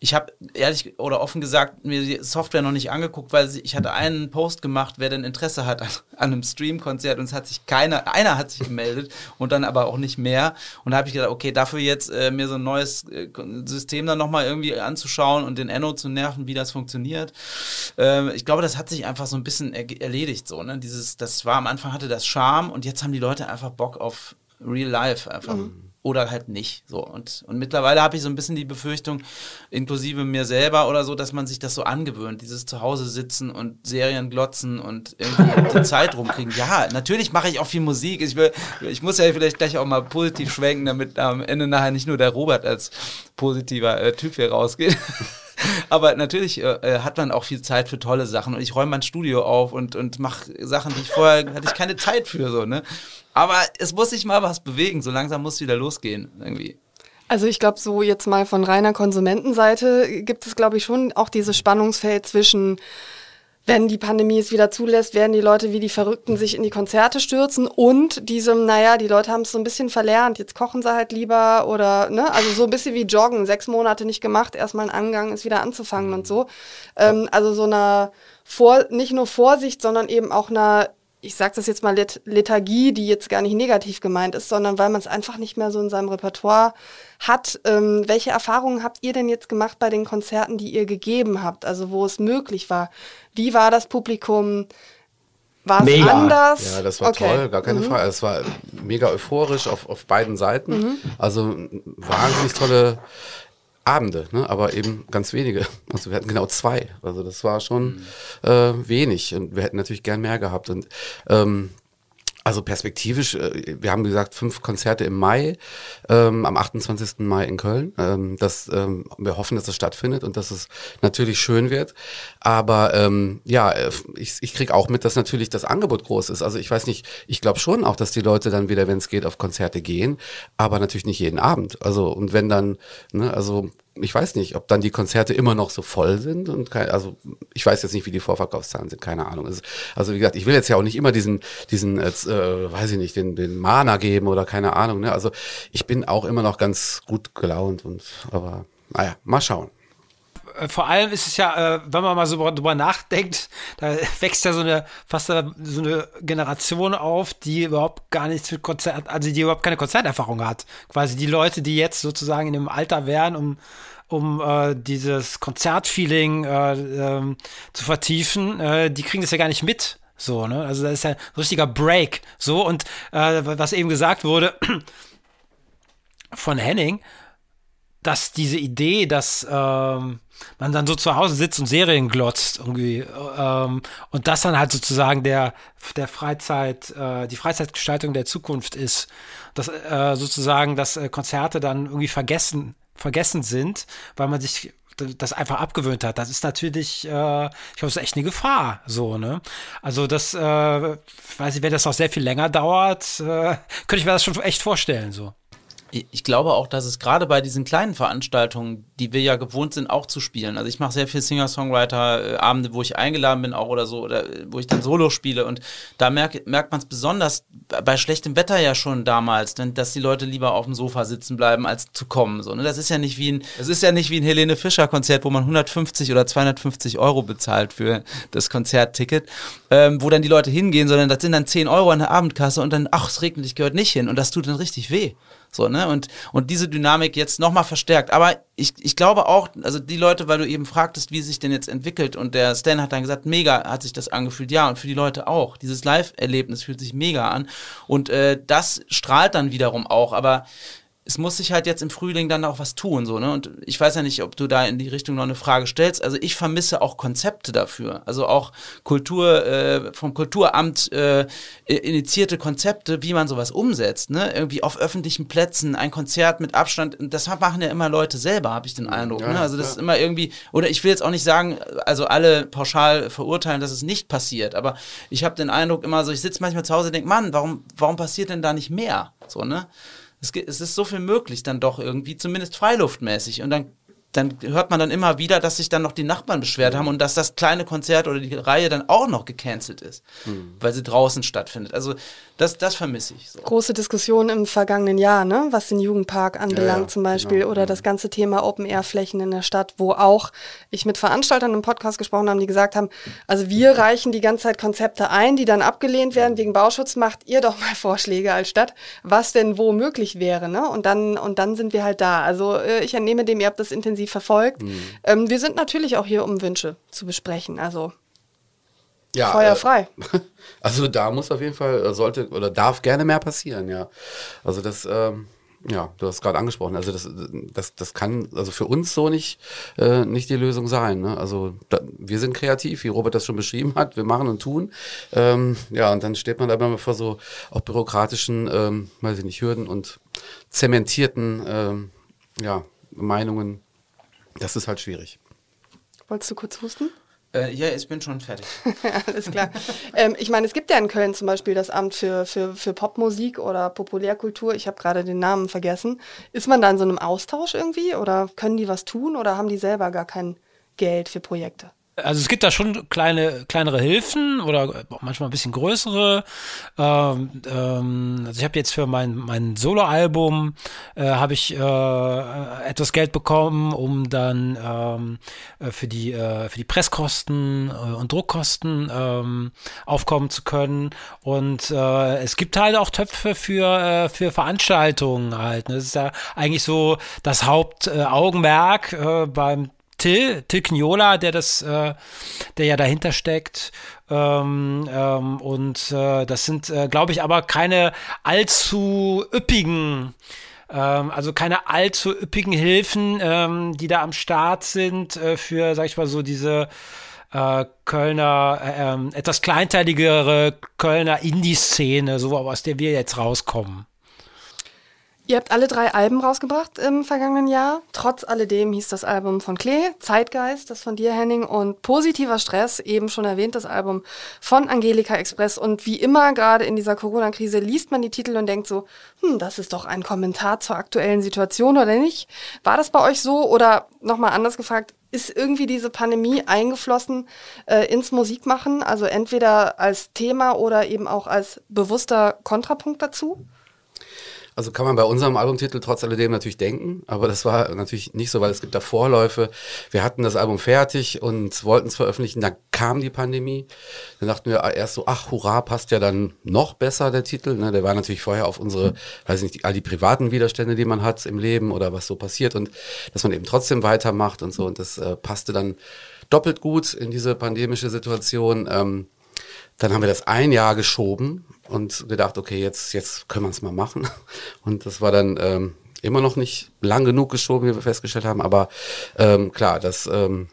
ich habe ehrlich oder offen gesagt mir die Software noch nicht angeguckt, weil ich hatte einen Post gemacht, wer denn Interesse hat an, [LAUGHS] an einem Stream-Konzert und es hat sich keiner, einer hat sich gemeldet und dann aber auch nicht mehr. Und da habe ich gedacht, okay, dafür jetzt äh, mir so ein neues äh, System dann nochmal irgendwie anzuschauen und den Enno zu nerven, wie das funktioniert. Äh, ich glaube, das hat sich einfach so ein bisschen er erledigt so. Ne? Dieses, das war am Anfang hatte das Charme und jetzt haben die Leute einfach Bock auf Real Life einfach. Mhm oder halt nicht. So. Und, und mittlerweile habe ich so ein bisschen die Befürchtung, inklusive mir selber oder so, dass man sich das so angewöhnt, dieses Zuhause sitzen und Serien glotzen und irgendwie [LAUGHS] die Zeit rumkriegen. Ja, natürlich mache ich auch viel Musik. Ich, will, ich muss ja vielleicht gleich auch mal positiv schwenken, damit am Ende nachher nicht nur der Robert als positiver äh, Typ hier rausgeht. [LAUGHS] Aber natürlich äh, äh, hat man auch viel Zeit für tolle Sachen. Und ich räume mein Studio auf und, und mache Sachen, die ich vorher [LAUGHS] hatte ich keine Zeit für. So, ne? Aber es muss sich mal was bewegen. So langsam muss es wieder losgehen. Irgendwie. Also ich glaube, so jetzt mal von reiner Konsumentenseite gibt es, glaube ich, schon auch dieses Spannungsfeld zwischen wenn die Pandemie es wieder zulässt, werden die Leute wie die Verrückten sich in die Konzerte stürzen und diesem, naja, die Leute haben es so ein bisschen verlernt, jetzt kochen sie halt lieber oder, ne, also so ein bisschen wie Joggen, sechs Monate nicht gemacht, erstmal ein Angang ist wieder anzufangen und so. Ähm, also so einer Vor nicht nur Vorsicht, sondern eben auch einer ich sage das jetzt mal Let Lethargie, die jetzt gar nicht negativ gemeint ist, sondern weil man es einfach nicht mehr so in seinem Repertoire hat. Ähm, welche Erfahrungen habt ihr denn jetzt gemacht bei den Konzerten, die ihr gegeben habt, also wo es möglich war? Wie war das Publikum? War es anders? Ja, das war okay. toll, gar keine mhm. Frage. Es war mega euphorisch auf, auf beiden Seiten. Mhm. Also wahnsinnig tolle Abende, ne? aber eben ganz wenige. [LAUGHS] Also wir hatten genau zwei. Also das war schon mhm. äh, wenig und wir hätten natürlich gern mehr gehabt. Und ähm, also perspektivisch, äh, wir haben gesagt, fünf Konzerte im Mai, ähm, am 28. Mai in Köln. Ähm, das, ähm, wir hoffen, dass es stattfindet und dass es natürlich schön wird. Aber ähm, ja, äh, ich, ich kriege auch mit, dass natürlich das Angebot groß ist. Also ich weiß nicht, ich glaube schon auch, dass die Leute dann wieder, wenn es geht, auf Konzerte gehen, aber natürlich nicht jeden Abend. Also und wenn dann, ne, also ich weiß nicht, ob dann die Konzerte immer noch so voll sind und kein, also ich weiß jetzt nicht, wie die Vorverkaufszahlen sind, keine Ahnung. Also wie gesagt, ich will jetzt ja auch nicht immer diesen, diesen, äh, weiß ich nicht, den, den Mana geben oder keine Ahnung. Ne? Also ich bin auch immer noch ganz gut gelaunt und aber naja, mal schauen äh, vor allem ist es ja, äh, wenn man mal so drüber nachdenkt, da wächst ja so eine fast so eine Generation auf, die überhaupt gar nichts mit Konzert, also die überhaupt keine Konzerterfahrung hat. Quasi die Leute, die jetzt sozusagen in dem Alter wären, um um äh, dieses Konzertfeeling äh, ähm, zu vertiefen, äh, die kriegen das ja gar nicht mit. So, ne? Also das ist ja ein richtiger Break. So, und äh, was eben gesagt wurde [CLEARS THROAT] von Henning, dass diese Idee, dass ähm, man dann so zu Hause sitzt und Serien glotzt irgendwie ähm, und das dann halt sozusagen der der Freizeit äh, die Freizeitgestaltung der Zukunft ist, dass äh, sozusagen dass äh, Konzerte dann irgendwie vergessen vergessen sind, weil man sich das einfach abgewöhnt hat. Das ist natürlich, äh, ich glaube, das ist echt eine Gefahr. So, ne? Also das, äh, weiß ich, wenn das noch sehr viel länger dauert, äh, könnte ich mir das schon echt vorstellen. So ich glaube auch, dass es gerade bei diesen kleinen Veranstaltungen, die wir ja gewohnt sind, auch zu spielen. Also ich mache sehr viel Singer-Songwriter-Abende, wo ich eingeladen bin auch oder so, oder wo ich dann Solo spiele. Und da merk, merkt man es besonders bei schlechtem Wetter ja schon damals, denn, dass die Leute lieber auf dem Sofa sitzen bleiben, als zu kommen. So, ne? Das ist ja nicht wie ein, das ist ja nicht wie ein Helene Fischer-Konzert, wo man 150 oder 250 Euro bezahlt für das Konzertticket, ähm, wo dann die Leute hingehen, sondern das sind dann 10 Euro an der Abendkasse und dann, ach, es regnet, ich gehört nicht hin. Und das tut dann richtig weh. So, ne? Und, und diese Dynamik jetzt nochmal verstärkt. Aber ich, ich glaube auch, also die Leute, weil du eben fragtest, wie sich denn jetzt entwickelt, und der Stan hat dann gesagt, mega hat sich das angefühlt. Ja, und für die Leute auch. Dieses Live-Erlebnis fühlt sich mega an. Und äh, das strahlt dann wiederum auch. Aber es muss sich halt jetzt im Frühling dann auch was tun, so, ne? Und ich weiß ja nicht, ob du da in die Richtung noch eine Frage stellst. Also ich vermisse auch Konzepte dafür. Also auch Kultur, äh, vom Kulturamt äh, initiierte Konzepte, wie man sowas umsetzt, ne? Irgendwie auf öffentlichen Plätzen, ein Konzert mit Abstand. Das machen ja immer Leute selber, habe ich den Eindruck. Ja, ne? Also das ja. ist immer irgendwie, oder ich will jetzt auch nicht sagen, also alle pauschal verurteilen, dass es nicht passiert, aber ich habe den Eindruck immer so, ich sitze manchmal zu Hause und denke, Mann, warum, warum passiert denn da nicht mehr? So, ne? Es, es ist so viel möglich dann doch irgendwie, zumindest freiluftmäßig. Und dann dann hört man dann immer wieder, dass sich dann noch die Nachbarn beschwert haben und dass das kleine Konzert oder die Reihe dann auch noch gecancelt ist, mhm. weil sie draußen stattfindet. Also das, das vermisse ich. So. Große Diskussion im vergangenen Jahr, ne? was den Jugendpark anbelangt ja, ja, zum Beispiel genau, oder ja. das ganze Thema Open-Air-Flächen in der Stadt, wo auch ich mit Veranstaltern im Podcast gesprochen habe, die gesagt haben, also wir reichen die ganze Zeit Konzepte ein, die dann abgelehnt werden wegen Bauschutz, macht ihr doch mal [LAUGHS] Vorschläge als Stadt, was denn wo möglich wäre. Ne? Und, dann, und dann sind wir halt da. Also äh, ich entnehme dem, ihr habt das intensiv intensiv verfolgt. Mhm. Ähm, wir sind natürlich auch hier, um Wünsche zu besprechen. Also ja, Feuer frei. Äh, [LAUGHS] also da muss auf jeden Fall, äh, sollte oder darf gerne mehr passieren, ja. Also das, ähm, ja, du hast gerade angesprochen, also das, das, das kann also für uns so nicht, äh, nicht die Lösung sein. Ne? Also da, wir sind kreativ, wie Robert das schon beschrieben hat, wir machen und tun. Ähm, ja, und dann steht man da immer vor so auch bürokratischen, ähm, weiß ich nicht, Hürden und zementierten ähm, ja, Meinungen das ist halt schwierig. Wolltest du kurz husten? Äh, ja, ich bin schon fertig. [LAUGHS] Alles klar. ähm, ich meine, es gibt ja in Köln zum Beispiel das Amt für, für, für Popmusik oder Populärkultur. Ich habe gerade den Namen vergessen. Ist man da in so einem Austausch irgendwie oder können die was tun oder haben die selber gar kein Geld für Projekte? Also es gibt da schon kleine, kleinere Hilfen oder manchmal ein bisschen größere. Ähm, ähm, also ich habe jetzt für mein, mein Soloalbum äh, habe ich äh, etwas Geld bekommen, um dann ähm, äh, für die äh, für die Presskosten äh, und Druckkosten ähm, aufkommen zu können. Und äh, es gibt halt auch Töpfe für äh, für Veranstaltungen halt. Das ist ja eigentlich so das Hauptaugenmerk äh, beim Till, Till Kniola, der das, äh, der ja dahinter steckt. Ähm, ähm, und äh, das sind, äh, glaube ich, aber keine allzu üppigen ähm, also keine allzu üppigen Hilfen, ähm, die da am Start sind äh, für, sag ich mal, so diese äh, Kölner, äh, ähm, etwas kleinteiligere Kölner Indie-Szene, so aus der wir jetzt rauskommen. Ihr habt alle drei Alben rausgebracht im vergangenen Jahr. Trotz alledem hieß das Album von Klee, Zeitgeist, das von dir, Henning, und Positiver Stress, eben schon erwähnt, das Album von Angelika Express. Und wie immer, gerade in dieser Corona-Krise, liest man die Titel und denkt so, hm, das ist doch ein Kommentar zur aktuellen Situation oder nicht? War das bei euch so? Oder nochmal anders gefragt, ist irgendwie diese Pandemie eingeflossen äh, ins Musikmachen? Also entweder als Thema oder eben auch als bewusster Kontrapunkt dazu? Also kann man bei unserem Albumtitel trotz alledem natürlich denken, aber das war natürlich nicht so, weil es gibt da Vorläufe. Wir hatten das Album fertig und wollten es veröffentlichen, dann kam die Pandemie. Dann dachten wir erst so, ach hurra, passt ja dann noch besser der Titel. Ne? Der war natürlich vorher auf unsere, weiß nicht, all die privaten Widerstände, die man hat im Leben oder was so passiert und dass man eben trotzdem weitermacht und so. Und das äh, passte dann doppelt gut in diese pandemische Situation. Ähm, dann haben wir das ein Jahr geschoben und gedacht, okay, jetzt, jetzt können wir es mal machen. [LAUGHS] Und das war dann ähm, immer noch nicht lang genug geschoben, wie wir festgestellt haben. Aber ähm, klar, das ähm,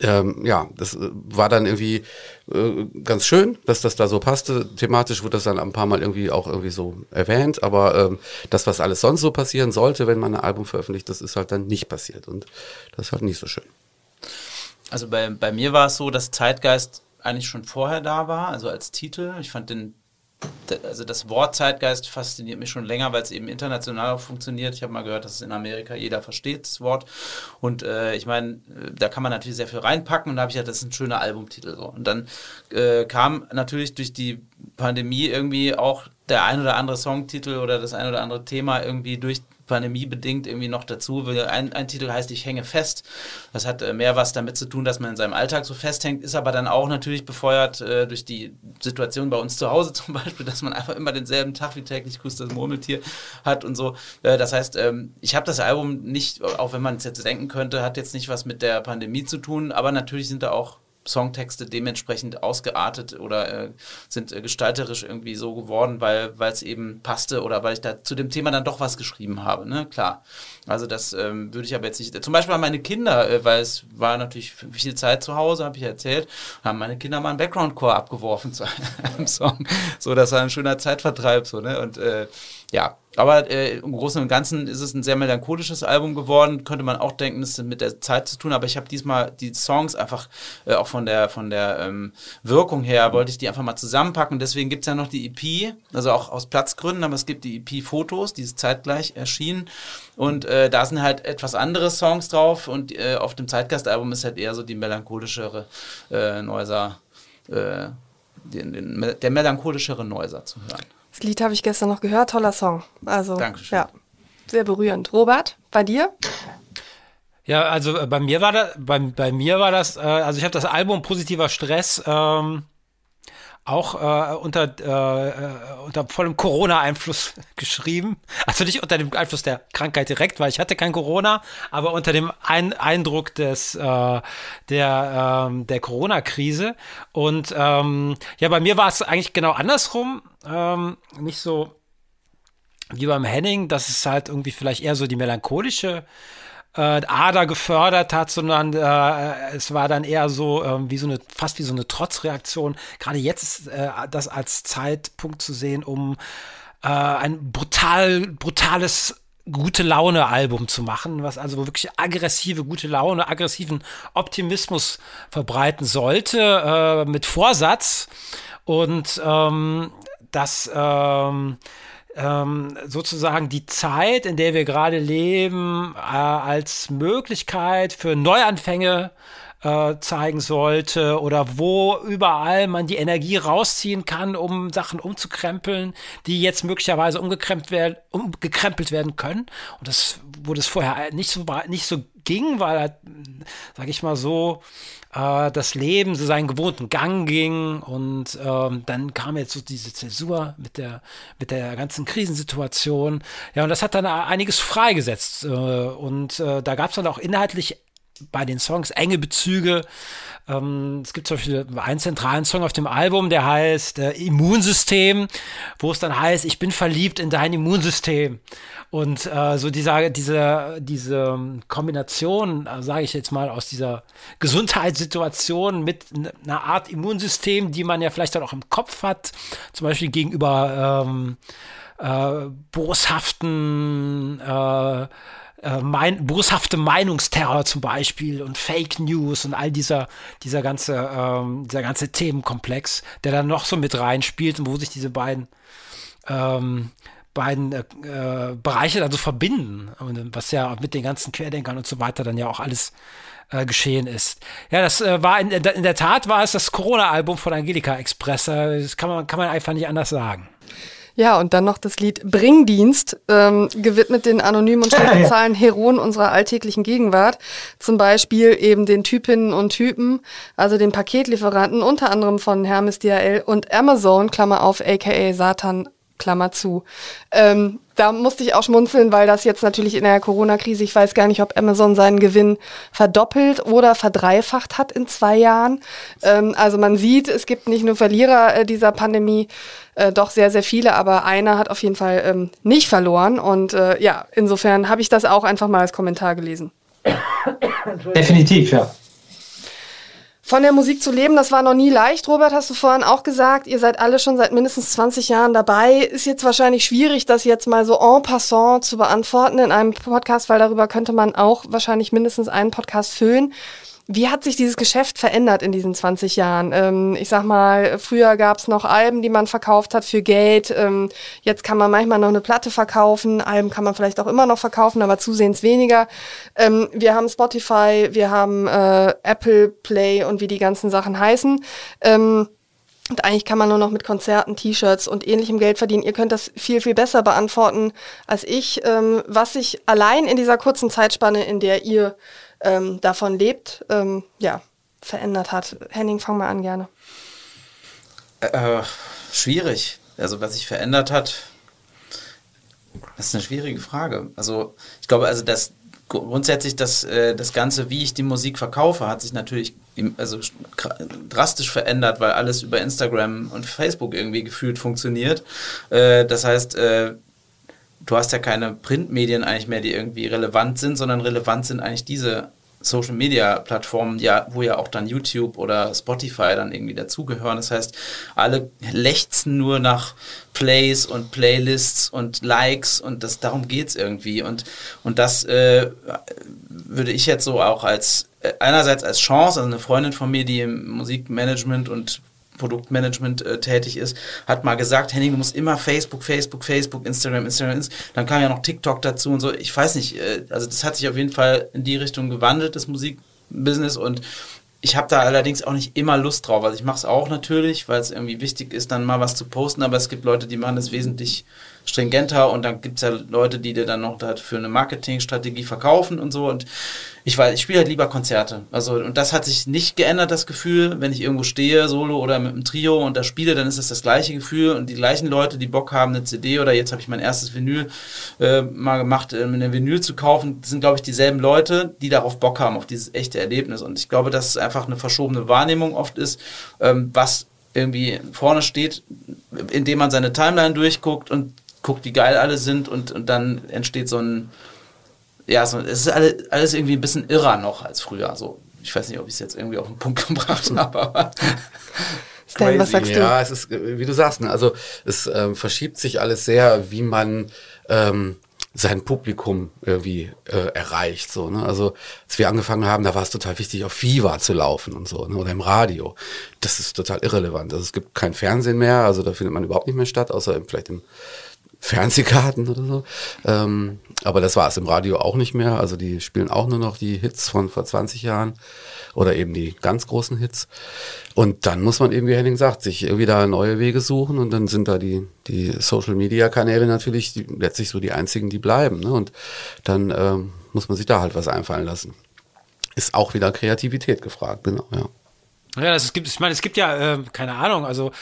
ähm, ja, das äh, war dann irgendwie äh, ganz schön, dass das da so passte. Thematisch wurde das dann ein paar Mal irgendwie auch irgendwie so erwähnt, aber ähm, das, was alles sonst so passieren sollte, wenn man ein Album veröffentlicht, das ist halt dann nicht passiert und das ist halt nicht so schön. Also bei, bei mir war es so, dass Zeitgeist eigentlich schon vorher da war, also als Titel. Ich fand den, also das Wort Zeitgeist fasziniert mich schon länger, weil es eben international auch funktioniert. Ich habe mal gehört, dass es in Amerika jeder versteht, das Wort. Und äh, ich meine, äh, da kann man natürlich sehr viel reinpacken und da habe ich ja, das ist ein schöner Albumtitel. So. Und dann äh, kam natürlich durch die Pandemie irgendwie auch der ein oder andere Songtitel oder das ein oder andere Thema irgendwie durch Pandemie bedingt irgendwie noch dazu. Ein, ein Titel heißt Ich hänge fest. Das hat äh, mehr was damit zu tun, dass man in seinem Alltag so festhängt, ist aber dann auch natürlich befeuert äh, durch die Situation bei uns zu Hause [LAUGHS] zum Beispiel, dass man einfach immer denselben Tag wie täglich grüßt das Murmeltier hat und so. Äh, das heißt, ähm, ich habe das Album nicht, auch wenn man es jetzt denken könnte, hat jetzt nicht was mit der Pandemie zu tun, aber natürlich sind da auch Songtexte dementsprechend ausgeartet oder äh, sind äh, gestalterisch irgendwie so geworden, weil es eben passte oder weil ich da zu dem Thema dann doch was geschrieben habe, ne? Klar. Also das ähm, würde ich aber jetzt nicht. Zum Beispiel meine Kinder, äh, weil es war natürlich viel Zeit zu Hause, habe ich erzählt, haben meine Kinder mal einen Background-Core abgeworfen zu [LAUGHS] einem Song. So, das war ein schöner Zeitvertreib, so, ne? Und äh, ja, aber äh, im Großen und Ganzen ist es ein sehr melancholisches Album geworden. Könnte man auch denken, das hat mit der Zeit zu tun. Aber ich habe diesmal die Songs einfach äh, auch von der, von der ähm, Wirkung her, wollte ich die einfach mal zusammenpacken. Deswegen gibt es ja noch die EP, also auch aus Platzgründen, aber es gibt die EP-Fotos, die ist zeitgleich erschienen. Und äh, da sind halt etwas andere Songs drauf. Und äh, auf dem Zeitgastalbum ist halt eher so die melancholischere äh, Neuser, äh, den, den, der melancholischere Neuser zu hören. Das Lied habe ich gestern noch gehört, toller Song. Also, Dankeschön. ja, sehr berührend. Robert, bei dir? Ja, also äh, bei mir war das, bei, bei mir war das, äh, also ich habe das Album Positiver Stress ähm, auch äh, unter, äh, äh, unter vollem Corona-Einfluss [LAUGHS] geschrieben. Also nicht unter dem Einfluss der Krankheit direkt, weil ich hatte kein Corona, aber unter dem Ein Eindruck des, äh, der, ähm, der Corona-Krise. Und ähm, ja, bei mir war es eigentlich genau andersrum. Ähm, nicht so wie beim Henning, dass es halt irgendwie vielleicht eher so die melancholische äh, Ader gefördert hat, sondern äh, es war dann eher so äh, wie so eine fast wie so eine Trotzreaktion. Gerade jetzt äh, das als Zeitpunkt zu sehen, um äh, ein brutal brutales gute Laune Album zu machen, was also wirklich aggressive gute Laune, aggressiven Optimismus verbreiten sollte äh, mit Vorsatz und ähm, das ähm, ähm, sozusagen die Zeit, in der wir gerade leben, äh, als Möglichkeit für Neuanfänge äh, zeigen sollte oder wo überall man die Energie rausziehen kann, um Sachen umzukrempeln, die jetzt möglicherweise umgekrempelt werden, umgekrempelt werden können. Und das, wo das vorher nicht so, nicht so ging, weil, sag ich mal so, äh, das Leben so seinen gewohnten Gang ging und ähm, dann kam jetzt so diese Zäsur mit der, mit der ganzen Krisensituation. Ja, und das hat dann einiges freigesetzt. Äh, und äh, da gab es dann auch inhaltlich bei den Songs enge Bezüge. Ähm, es gibt zum Beispiel einen zentralen Song auf dem Album, der heißt äh, Immunsystem, wo es dann heißt, ich bin verliebt in dein Immunsystem. Und äh, so dieser, diese, diese Kombination, äh, sage ich jetzt mal, aus dieser Gesundheitssituation mit einer Art Immunsystem, die man ja vielleicht dann auch im Kopf hat, zum Beispiel gegenüber ähm, äh, boshaften äh, äh, mein, boshafte Meinungsterror zum Beispiel und Fake News und all dieser, dieser ganze, ähm, dieser ganze Themenkomplex, der dann noch so mit reinspielt und wo sich diese beiden ähm, beiden äh, äh, Bereiche dann so verbinden, was ja mit den ganzen Querdenkern und so weiter dann ja auch alles äh, geschehen ist. Ja, das äh, war in, in, der Tat war es das Corona-Album von Angelika Express. Das kann man, kann man einfach nicht anders sagen. Ja, und dann noch das Lied Bringdienst, ähm, gewidmet den anonymen und schlecht [LAUGHS] Heroen unserer alltäglichen Gegenwart. Zum Beispiel eben den Typinnen und Typen, also den Paketlieferanten, unter anderem von Hermes DHL und Amazon, Klammer auf, aka Satan, Klammer zu. Ähm, da musste ich auch schmunzeln, weil das jetzt natürlich in der Corona-Krise, ich weiß gar nicht, ob Amazon seinen Gewinn verdoppelt oder verdreifacht hat in zwei Jahren. Ähm, also man sieht, es gibt nicht nur Verlierer äh, dieser Pandemie, äh, doch sehr, sehr viele, aber einer hat auf jeden Fall ähm, nicht verloren. Und äh, ja, insofern habe ich das auch einfach mal als Kommentar gelesen. Definitiv, ja. Von der Musik zu leben, das war noch nie leicht. Robert, hast du vorhin auch gesagt, ihr seid alle schon seit mindestens 20 Jahren dabei. Ist jetzt wahrscheinlich schwierig, das jetzt mal so en passant zu beantworten in einem Podcast, weil darüber könnte man auch wahrscheinlich mindestens einen Podcast füllen. Wie hat sich dieses Geschäft verändert in diesen 20 Jahren? Ähm, ich sag mal, früher gab es noch Alben, die man verkauft hat für Geld. Ähm, jetzt kann man manchmal noch eine Platte verkaufen. Alben kann man vielleicht auch immer noch verkaufen, aber zusehends weniger. Ähm, wir haben Spotify, wir haben äh, Apple Play und wie die ganzen Sachen heißen. Ähm, und eigentlich kann man nur noch mit Konzerten, T-Shirts und ähnlichem Geld verdienen. Ihr könnt das viel, viel besser beantworten als ich, ähm, was sich allein in dieser kurzen Zeitspanne, in der ihr ähm, davon lebt, ähm, ja, verändert hat. Henning, fang mal an gerne. Äh, schwierig. Also was sich verändert hat, das ist eine schwierige Frage. Also ich glaube, also das grundsätzlich das, äh, das Ganze, wie ich die Musik verkaufe, hat sich natürlich im, also drastisch verändert, weil alles über Instagram und Facebook irgendwie gefühlt funktioniert. Äh, das heißt, äh, du hast ja keine Printmedien eigentlich mehr, die irgendwie relevant sind, sondern relevant sind eigentlich diese Social Media Plattformen, ja, wo ja auch dann YouTube oder Spotify dann irgendwie dazugehören. Das heißt, alle lechzen nur nach Plays und Playlists und Likes und das darum geht's irgendwie. Und, und das äh, würde ich jetzt so auch als äh, einerseits als Chance, also eine Freundin von mir, die im Musikmanagement und Produktmanagement äh, tätig ist, hat mal gesagt, Henning, du musst immer Facebook, Facebook, Facebook, Instagram, Instagram, Instagram. Dann kam ja noch TikTok dazu und so. Ich weiß nicht, äh, also das hat sich auf jeden Fall in die Richtung gewandelt, das Musikbusiness und ich habe da allerdings auch nicht immer Lust drauf. Also ich mache es auch natürlich, weil es irgendwie wichtig ist, dann mal was zu posten, aber es gibt Leute, die machen das wesentlich stringenter und dann gibt es ja Leute, die dir dann noch für eine Marketingstrategie verkaufen und so. Und ich weiß, ich spiele halt lieber Konzerte. Also, und das hat sich nicht geändert, das Gefühl, wenn ich irgendwo stehe, solo oder mit einem Trio und da spiele, dann ist es das gleiche Gefühl und die gleichen Leute, die Bock haben, eine CD oder jetzt habe ich mein erstes Vinyl äh, mal gemacht, äh, eine Vinyl zu kaufen, sind, glaube ich, dieselben Leute, die darauf Bock haben, auf dieses echte Erlebnis. Und ich glaube, dass es einfach eine verschobene Wahrnehmung oft ist, ähm, was irgendwie vorne steht, indem man seine Timeline durchguckt und guckt, wie geil alle sind und, und dann entsteht so ein, ja, so, es ist alles, alles irgendwie ein bisschen irrer noch als früher. So, ich weiß nicht, ob ich es jetzt irgendwie auf den Punkt [LAUGHS] gebracht habe, aber. [LAUGHS] Stan, was sagst du? Ja, es ist, wie du sagst, ne, also es ähm, verschiebt sich alles sehr, wie man ähm, sein Publikum irgendwie äh, erreicht. So, ne? Also als wir angefangen haben, da war es total wichtig, auf Viva zu laufen und so, ne? oder im Radio. Das ist total irrelevant. Also es gibt kein Fernsehen mehr, also da findet man überhaupt nicht mehr statt, außer vielleicht im Fernsehkarten oder so. Ähm, aber das war es im Radio auch nicht mehr. Also die spielen auch nur noch die Hits von vor 20 Jahren oder eben die ganz großen Hits. Und dann muss man eben, wie Henning sagt, sich irgendwie da neue Wege suchen und dann sind da die, die Social Media Kanäle natürlich die, letztlich so die einzigen, die bleiben. Ne? Und dann ähm, muss man sich da halt was einfallen lassen. Ist auch wieder Kreativität gefragt, genau, ja. Ja, es gibt, ich meine, es gibt ja, äh, keine Ahnung, also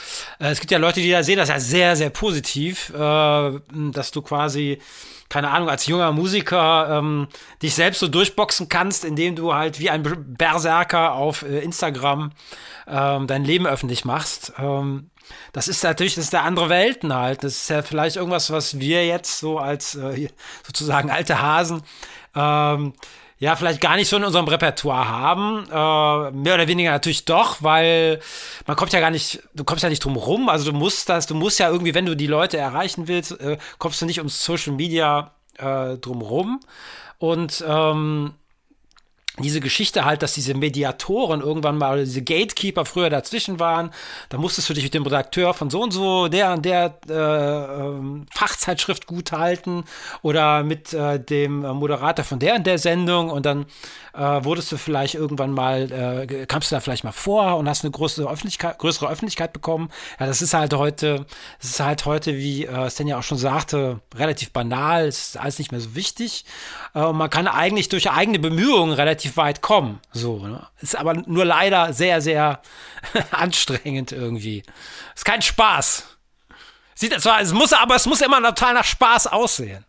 äh, es gibt ja Leute, die da sehen das ja sehr, sehr positiv, äh, dass du quasi, keine Ahnung, als junger Musiker ähm, dich selbst so durchboxen kannst, indem du halt wie ein Berserker auf äh, Instagram ähm, dein Leben öffentlich machst. Ähm, das ist natürlich, das ist der andere Welten halt. Das ist ja vielleicht irgendwas, was wir jetzt so als äh, sozusagen alte Hasen ähm, ja, vielleicht gar nicht so in unserem Repertoire haben. Äh, mehr oder weniger natürlich doch, weil man kommt ja gar nicht, du kommst ja nicht drum rum. Also du musst das, du musst ja irgendwie, wenn du die Leute erreichen willst, äh, kommst du nicht ums Social Media äh, drum rum. Und ähm, diese Geschichte halt, dass diese Mediatoren irgendwann mal, diese Gatekeeper früher dazwischen waren. Da musstest du dich mit dem Redakteur von so und so der und der äh, äh, Fachzeitschrift gut halten oder mit äh, dem Moderator von der und der Sendung und dann äh, wurdest du vielleicht irgendwann mal, äh, kamst du da vielleicht mal vor und hast eine große Öffentlichkeit, größere Öffentlichkeit bekommen. Ja, das ist halt heute, das ist halt heute, wie äh, Stan ja auch schon sagte, relativ banal, ist alles nicht mehr so wichtig. Äh, man kann eigentlich durch eigene Bemühungen relativ weit kommen. So, ne? Ist aber nur leider sehr, sehr [LAUGHS] anstrengend irgendwie. Ist kein Spaß. Sieht zwar, es muss, aber es muss immer total nach Spaß aussehen.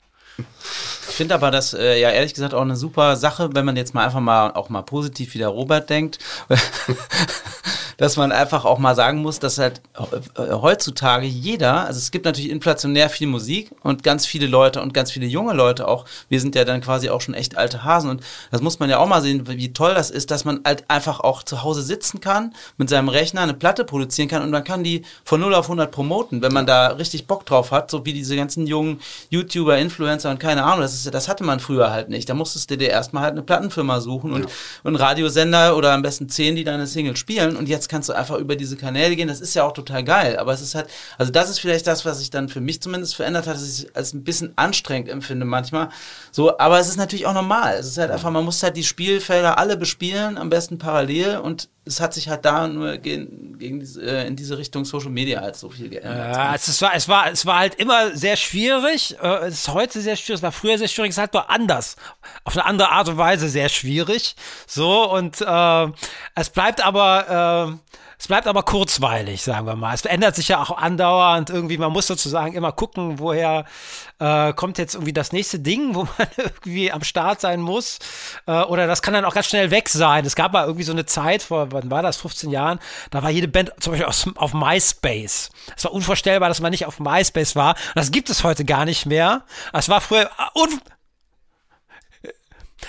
Ich finde aber das äh, ja ehrlich gesagt auch eine super Sache, wenn man jetzt mal einfach mal auch mal positiv wie der Robert denkt, [LAUGHS] dass man einfach auch mal sagen muss, dass halt äh, heutzutage jeder, also es gibt natürlich inflationär viel Musik und ganz viele Leute und ganz viele junge Leute auch, wir sind ja dann quasi auch schon echt alte Hasen und das muss man ja auch mal sehen, wie toll das ist, dass man halt einfach auch zu Hause sitzen kann, mit seinem Rechner eine Platte produzieren kann und man kann die von 0 auf 100 promoten, wenn man da richtig Bock drauf hat, so wie diese ganzen jungen YouTuber, Influencer und keine Ahnung, das, ist, das hatte man früher halt nicht. Da musstest du dir erstmal halt eine Plattenfirma suchen und, ja. und Radiosender oder am besten zehn, die deine Single spielen. Und jetzt kannst du einfach über diese Kanäle gehen. Das ist ja auch total geil. Aber es ist halt, also das ist vielleicht das, was sich dann für mich zumindest verändert hat, dass ich es als ein bisschen anstrengend empfinde manchmal. So, aber es ist natürlich auch normal. Es ist halt einfach, man muss halt die Spielfelder alle bespielen, am besten parallel und es hat sich halt da nur gegen, gegen diese, äh, in diese Richtung Social Media halt so viel geändert. Ja, es, war, es, war, es war halt immer sehr schwierig. Äh, es ist heute sehr schwierig, es war früher sehr schwierig, es ist halt nur anders. Auf eine andere Art und Weise sehr schwierig. So, und äh, es bleibt aber. Es bleibt aber kurzweilig, sagen wir mal. Es verändert sich ja auch andauernd irgendwie. Man muss sozusagen immer gucken, woher äh, kommt jetzt irgendwie das nächste Ding, wo man [LAUGHS] irgendwie am Start sein muss. Äh, oder das kann dann auch ganz schnell weg sein. Es gab mal irgendwie so eine Zeit, vor, wann war das, 15 Jahren, da war jede Band zum Beispiel aus, auf MySpace. Es war unvorstellbar, dass man nicht auf MySpace war. Und das gibt es heute gar nicht mehr. Es war früher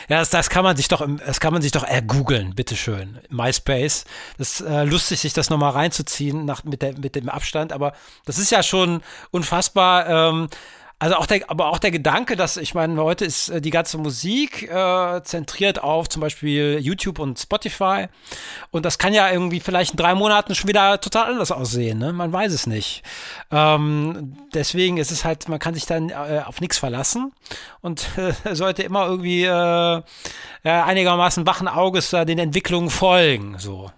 ja, das, das kann man sich doch, das kann man sich doch ergoogeln, bitteschön. MySpace. Das ist äh, lustig, sich das nochmal reinzuziehen nach, mit, der, mit dem Abstand, aber das ist ja schon unfassbar. Ähm, also auch der, aber auch der Gedanke, dass ich meine, heute ist äh, die ganze Musik äh, zentriert auf zum Beispiel YouTube und Spotify. Und das kann ja irgendwie vielleicht in drei Monaten schon wieder total anders aussehen. Ne? Man weiß es nicht. Ähm, deswegen ist es halt, man kann sich dann äh, auf nichts verlassen und äh, [LAUGHS] sollte immer irgendwie äh, einigermaßen wachen Auges den Entwicklungen folgen. So.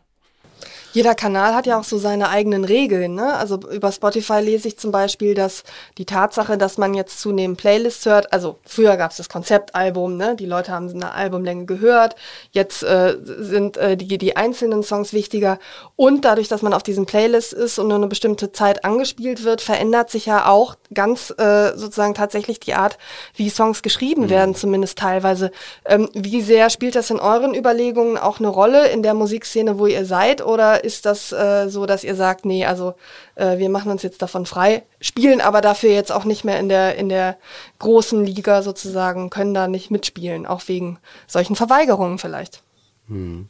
Jeder Kanal hat ja auch so seine eigenen Regeln. Ne? Also über Spotify lese ich zum Beispiel, dass die Tatsache, dass man jetzt zunehmend Playlists hört, also früher gab es das Konzeptalbum, ne? die Leute haben eine Albumlänge gehört, jetzt äh, sind äh, die, die einzelnen Songs wichtiger und dadurch, dass man auf diesen Playlists ist und nur eine bestimmte Zeit angespielt wird, verändert sich ja auch ganz äh, sozusagen tatsächlich die Art, wie Songs geschrieben mhm. werden, zumindest teilweise. Ähm, wie sehr spielt das in euren Überlegungen auch eine Rolle in der Musikszene, wo ihr seid oder ist das äh, so, dass ihr sagt, nee, also äh, wir machen uns jetzt davon frei, spielen aber dafür jetzt auch nicht mehr in der, in der großen Liga sozusagen, können da nicht mitspielen, auch wegen solchen Verweigerungen vielleicht? Hm.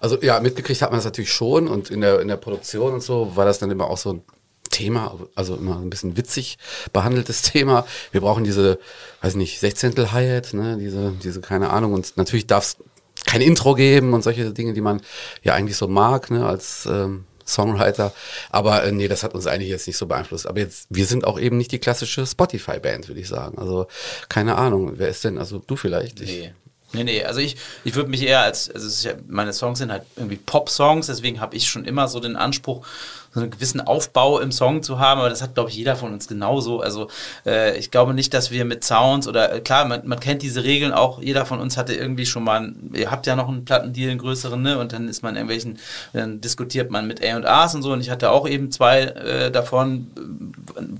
Also ja, mitgekriegt hat man das natürlich schon und in der, in der Produktion und so war das dann immer auch so ein Thema, also immer ein bisschen witzig behandeltes Thema. Wir brauchen diese, weiß nicht, Sechzehntel Hi-Hat, ne, diese, diese, keine Ahnung. Und natürlich darf es kein Intro geben und solche Dinge, die man ja eigentlich so mag, ne, als ähm, Songwriter. Aber äh, nee, das hat uns eigentlich jetzt nicht so beeinflusst. Aber jetzt, wir sind auch eben nicht die klassische Spotify-Band, würde ich sagen. Also, keine Ahnung, wer ist denn? Also du vielleicht? Nee. Nee, nee, also ich, ich würde mich eher als, also meine Songs sind halt irgendwie Pop-Songs, deswegen habe ich schon immer so den Anspruch, so einen gewissen Aufbau im Song zu haben, aber das hat, glaube ich, jeder von uns genauso. Also äh, ich glaube nicht, dass wir mit Sounds oder äh, klar, man, man kennt diese Regeln auch, jeder von uns hatte irgendwie schon mal, ein, ihr habt ja noch einen Plattendeal, einen größeren, ne? Und dann ist man irgendwelchen, dann diskutiert man mit A&Rs und so und ich hatte auch eben zwei äh, davon,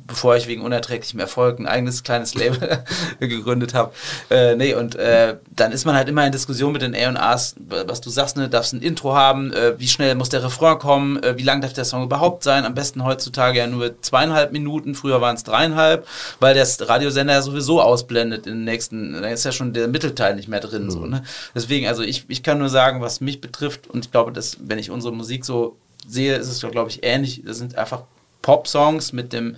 bevor ich wegen unerträglichem Erfolg ein eigenes kleines [LAUGHS] Label [LAUGHS] gegründet habe. Äh, nee, und äh, dann ist man halt immer in Diskussion mit den A&Rs, was du sagst, ne, darfst ein Intro haben, äh, wie schnell muss der Refrain kommen, äh, wie lang darf der Song überhaupt überhaupt sein. Am besten heutzutage ja nur zweieinhalb Minuten. Früher waren es dreieinhalb, weil der Radiosender ja sowieso ausblendet in den nächsten. Da ist ja schon der Mittelteil nicht mehr drin. Mhm. So, ne? Deswegen, also ich, ich kann nur sagen, was mich betrifft, und ich glaube, dass, wenn ich unsere Musik so sehe, ist es, glaube ich, ähnlich. Das sind einfach Pop-Songs mit dem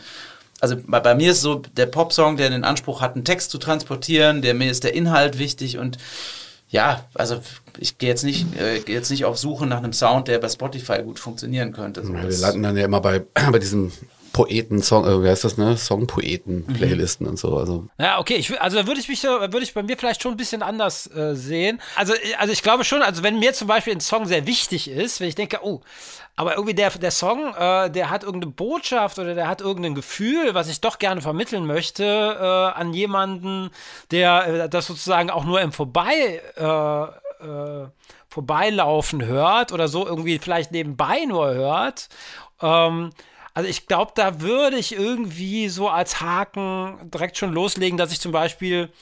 also bei, bei, mir ist so der Popsong, der den Anspruch hat, einen Text zu transportieren, der mir ist der Inhalt wichtig und Ja, also ich gehe jetzt nicht, äh, gehe jetzt nicht auf Suche nach einem Sound, der bei Spotify gut funktionieren könnte. So, Ja, wir landen dann ja immer bei, [CLEARS THROAT] bei diesem Poeten-Song, äh, wie heißt das, ne? Songpoeten-Playlisten und so. Also Ja, okay, ich, also da würde ich mich, so- würde ich bei mir vielleicht schon ein bisschen anders äh, sehen. Also, ich- also ich glaube schon, also wenn mir zum Beispiel ein Song sehr wichtig ist, wenn ich denke, oh, aber irgendwie der, der Song, äh, der hat irgendeine Botschaft oder der hat irgendein Gefühl, was ich doch gerne vermitteln möchte äh, an jemanden, der äh, das sozusagen auch nur im Vorbei äh, äh, Vorbeilaufen hört oder so irgendwie vielleicht nebenbei nur hört. Ähm, also ich glaube, da würde ich irgendwie so als Haken direkt schon loslegen, dass ich zum Beispiel,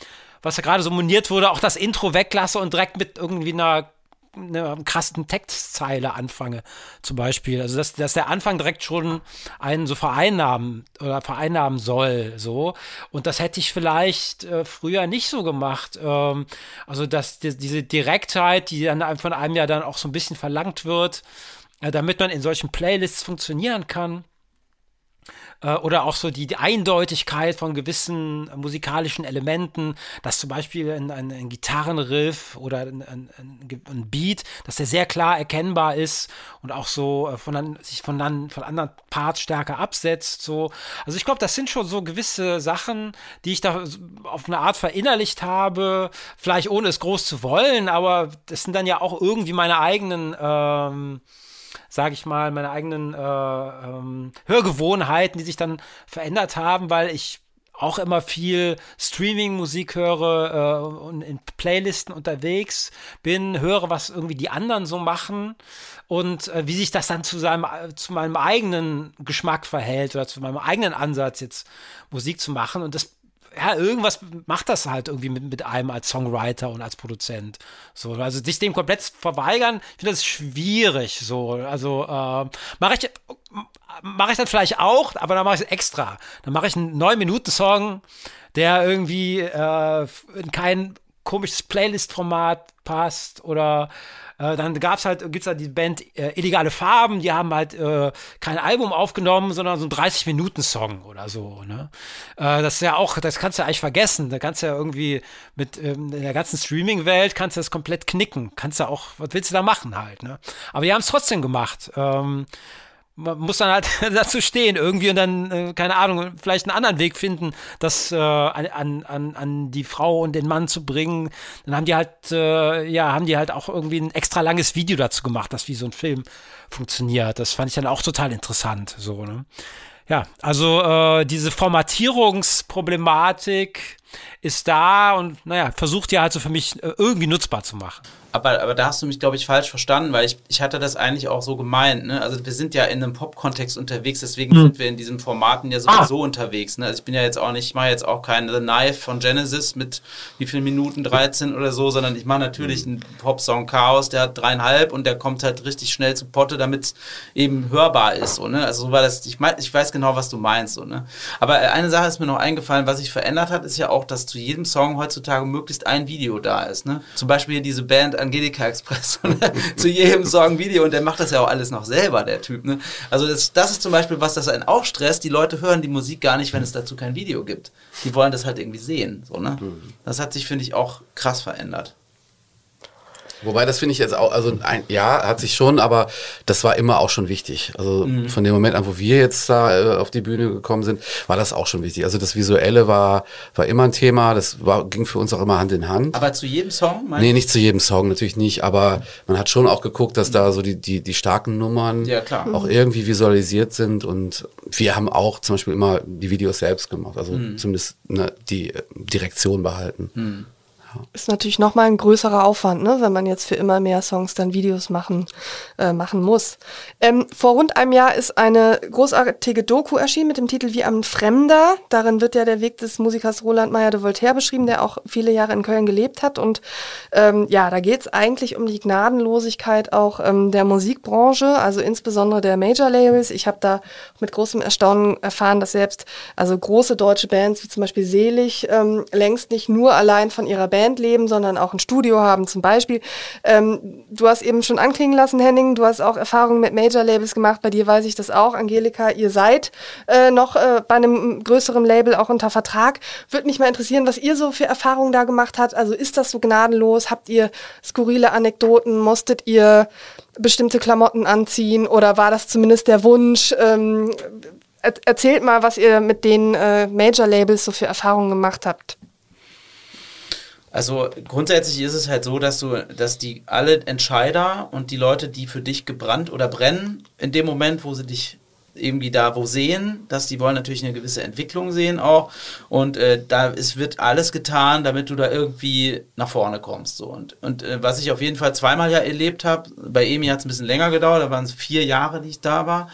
was ja gerade so moniert wurde, auch das Intro weglasse und direkt mit irgendwie einer, einer krassen Textzeile anfange, zum Beispiel. Also dass, dass der Anfang direkt schon einen so vereinnahmen oder vereinnahmen soll, so. Und das hätte ich vielleicht äh, früher nicht so gemacht. Ähm, also dass die, diese Direktheit, die dann von einem ja dann auch so ein bisschen verlangt wird, äh, damit man in solchen Playlists funktionieren kann äh, oder auch so die, die Eindeutigkeit von gewissen musikalischen Elementen, dass zum Beispiel ein, ein, ein Gitarrenriff oder ein, ein, Beat, dass der sehr klar erkennbar ist und auch so äh, von an, sich von, dann, von anderen Parts stärker absetzt. So. Also ich glaube, das sind schon so gewisse Sachen, die ich da auf eine Art verinnerlicht habe, vielleicht ohne es groß zu wollen, aber das sind dann ja auch irgendwie meine eigenen ähm, sage ich mal, meine eigenen äh, ähm, Hörgewohnheiten, die sich dann verändert haben, weil ich auch immer viel Streaming-Musik höre äh, und in Playlisten unterwegs bin, höre, was irgendwie die anderen so machen und äh, wie sich das dann zu seinem zu meinem eigenen Geschmack verhält oder zu meinem eigenen Ansatz jetzt Musik zu machen. Und das ja, irgendwas macht das halt irgendwie mit, mit einem als Songwriter und als Produzent. So, also sich dem komplett verweigern, ich finde das schwierig. So, also äh, mache ich mache ich dann vielleicht auch, aber dann mache ich es extra. Dann mache ich einen 9-Minuten-Song, der irgendwie äh, in kein komisches Playlist-Format passt oder äh, dann gab's halt, gibt's halt die Band äh, Illegale Farben, die haben halt äh, kein Album aufgenommen, sondern so ein 30-Minuten-Song oder so. Ne? Äh, das ist ja auch, das kannst du ja eigentlich vergessen. Da kannst du ja irgendwie mit ähm, der ganzen Streaming-Welt kannst du das komplett knicken. Kannst du auch, was willst du da machen halt, ne? Aber die haben es trotzdem gemacht. Ähm, man muss dann halt [LAUGHS] dazu stehen irgendwie und dann, äh, keine Ahnung, vielleicht einen anderen Weg finden, das äh, an, an, an die Frau und den Mann zu bringen. Dann haben die halt, äh, ja, haben die halt auch irgendwie ein extra langes Video dazu gemacht, das wie so ein Film funktioniert. Das fand ich dann auch total interessant, so, ne? Ja, also äh, diese Formatierungsproblematik ist da und naja, versucht ja halt so für mich äh, irgendwie nutzbar zu machen. Aber, aber da hast du mich, glaube ich, falsch verstanden, weil ich, ich hatte das eigentlich auch so gemeint. Ne? Also wir sind ja in einem Pop-Kontext unterwegs, deswegen sind wir in diesen Formaten ja sowieso unterwegs. Ne? Also ich bin ja jetzt auch nicht, ich mache jetzt auch kein The Knife von Genesis mit wie vielen Minuten, 13 oder so, sondern ich mache natürlich einen Pop-Song Chaos, der hat dreieinhalb und der kommt halt richtig schnell zu Potte, damit es eben hörbar ist. So, ne? Also so war das, ich, mein, ich weiß genau, was du meinst. So, ne? Aber äh, eine Sache ist mir noch eingefallen, was sich verändert hat, ist ja auch, dass zu jedem Song heutzutage möglichst ein Video da ist. Ne? Zum Beispiel hier diese Band Angelika Express [LAUGHS] ne? zu jedem Song Video und der macht das ja auch alles noch selber, der Typ. Ne? Also das, das ist zum Beispiel was, das einen auch stresst. Die Leute hören die Musik gar nicht, wenn es dazu kein Video gibt. Die wollen das halt irgendwie sehen. So, ne? Das hat sich, finde ich, auch krass verändert. Wobei, das finde ich jetzt auch, also ein, ja, hat sich schon, aber das war immer auch schon wichtig. Also von dem Moment an, wo wir jetzt da äh, auf die Bühne gekommen sind, war das auch schon wichtig. Also das Visuelle war, war immer ein Thema, das war, ging für uns auch immer Hand in Hand. Aber zu jedem Song, meinst Nee, nicht zu jedem Song, natürlich nicht, aber man hat schon auch geguckt, dass da so die, die, die starken Nummern Ja, klar. auch irgendwie visualisiert sind und wir haben auch zum Beispiel immer die Videos selbst gemacht, also Mhm. zumindest ne, die äh, Direktion behalten. Ist natürlich nochmal ein größerer Aufwand, ne, wenn man jetzt für immer mehr Songs dann Videos machen, äh, machen muss. Ähm, vor rund einem Jahr ist eine großartige Doku erschienen mit dem Titel Wie ein Fremder. Darin wird ja der Weg des Musikers Roland Meyer de Voltaire beschrieben, der auch viele Jahre in Köln gelebt hat. Und ähm, ja, da geht es eigentlich um die Gnadenlosigkeit auch ähm, der Musikbranche, also insbesondere der Major Labels. Ich habe da mit großem Erstaunen erfahren, dass selbst also große deutsche Bands wie zum Beispiel Selig ähm, längst nicht nur allein von ihrer Band Band leben, sondern auch ein Studio haben zum Beispiel. Ähm, du hast eben schon anklingen lassen, Henning, du hast auch Erfahrungen mit Major-Labels gemacht. Bei dir weiß ich das auch. Angelika, ihr seid äh, noch äh, bei einem größeren Label auch unter Vertrag. Würde mich mal interessieren, was ihr so für Erfahrungen da gemacht habt. Also ist das so gnadenlos? Habt ihr skurrile Anekdoten? Musstet ihr bestimmte Klamotten anziehen oder war das zumindest der Wunsch? Ähm, erzählt mal, was ihr mit den äh, Major-Labels so für Erfahrungen gemacht habt. Also grundsätzlich ist es halt so, dass du, dass die alle Entscheider und die Leute, die für dich gebrannt oder brennen, in dem Moment, wo sie dich irgendwie da wo sehen, dass die wollen natürlich eine gewisse Entwicklung sehen auch. Und äh, da es wird alles getan, damit du da irgendwie nach vorne kommst so. Und und äh, was ich auf jeden Fall zweimal ja erlebt habe, bei Emi hat es ein bisschen länger gedauert, da waren es vier Jahre, die ich da war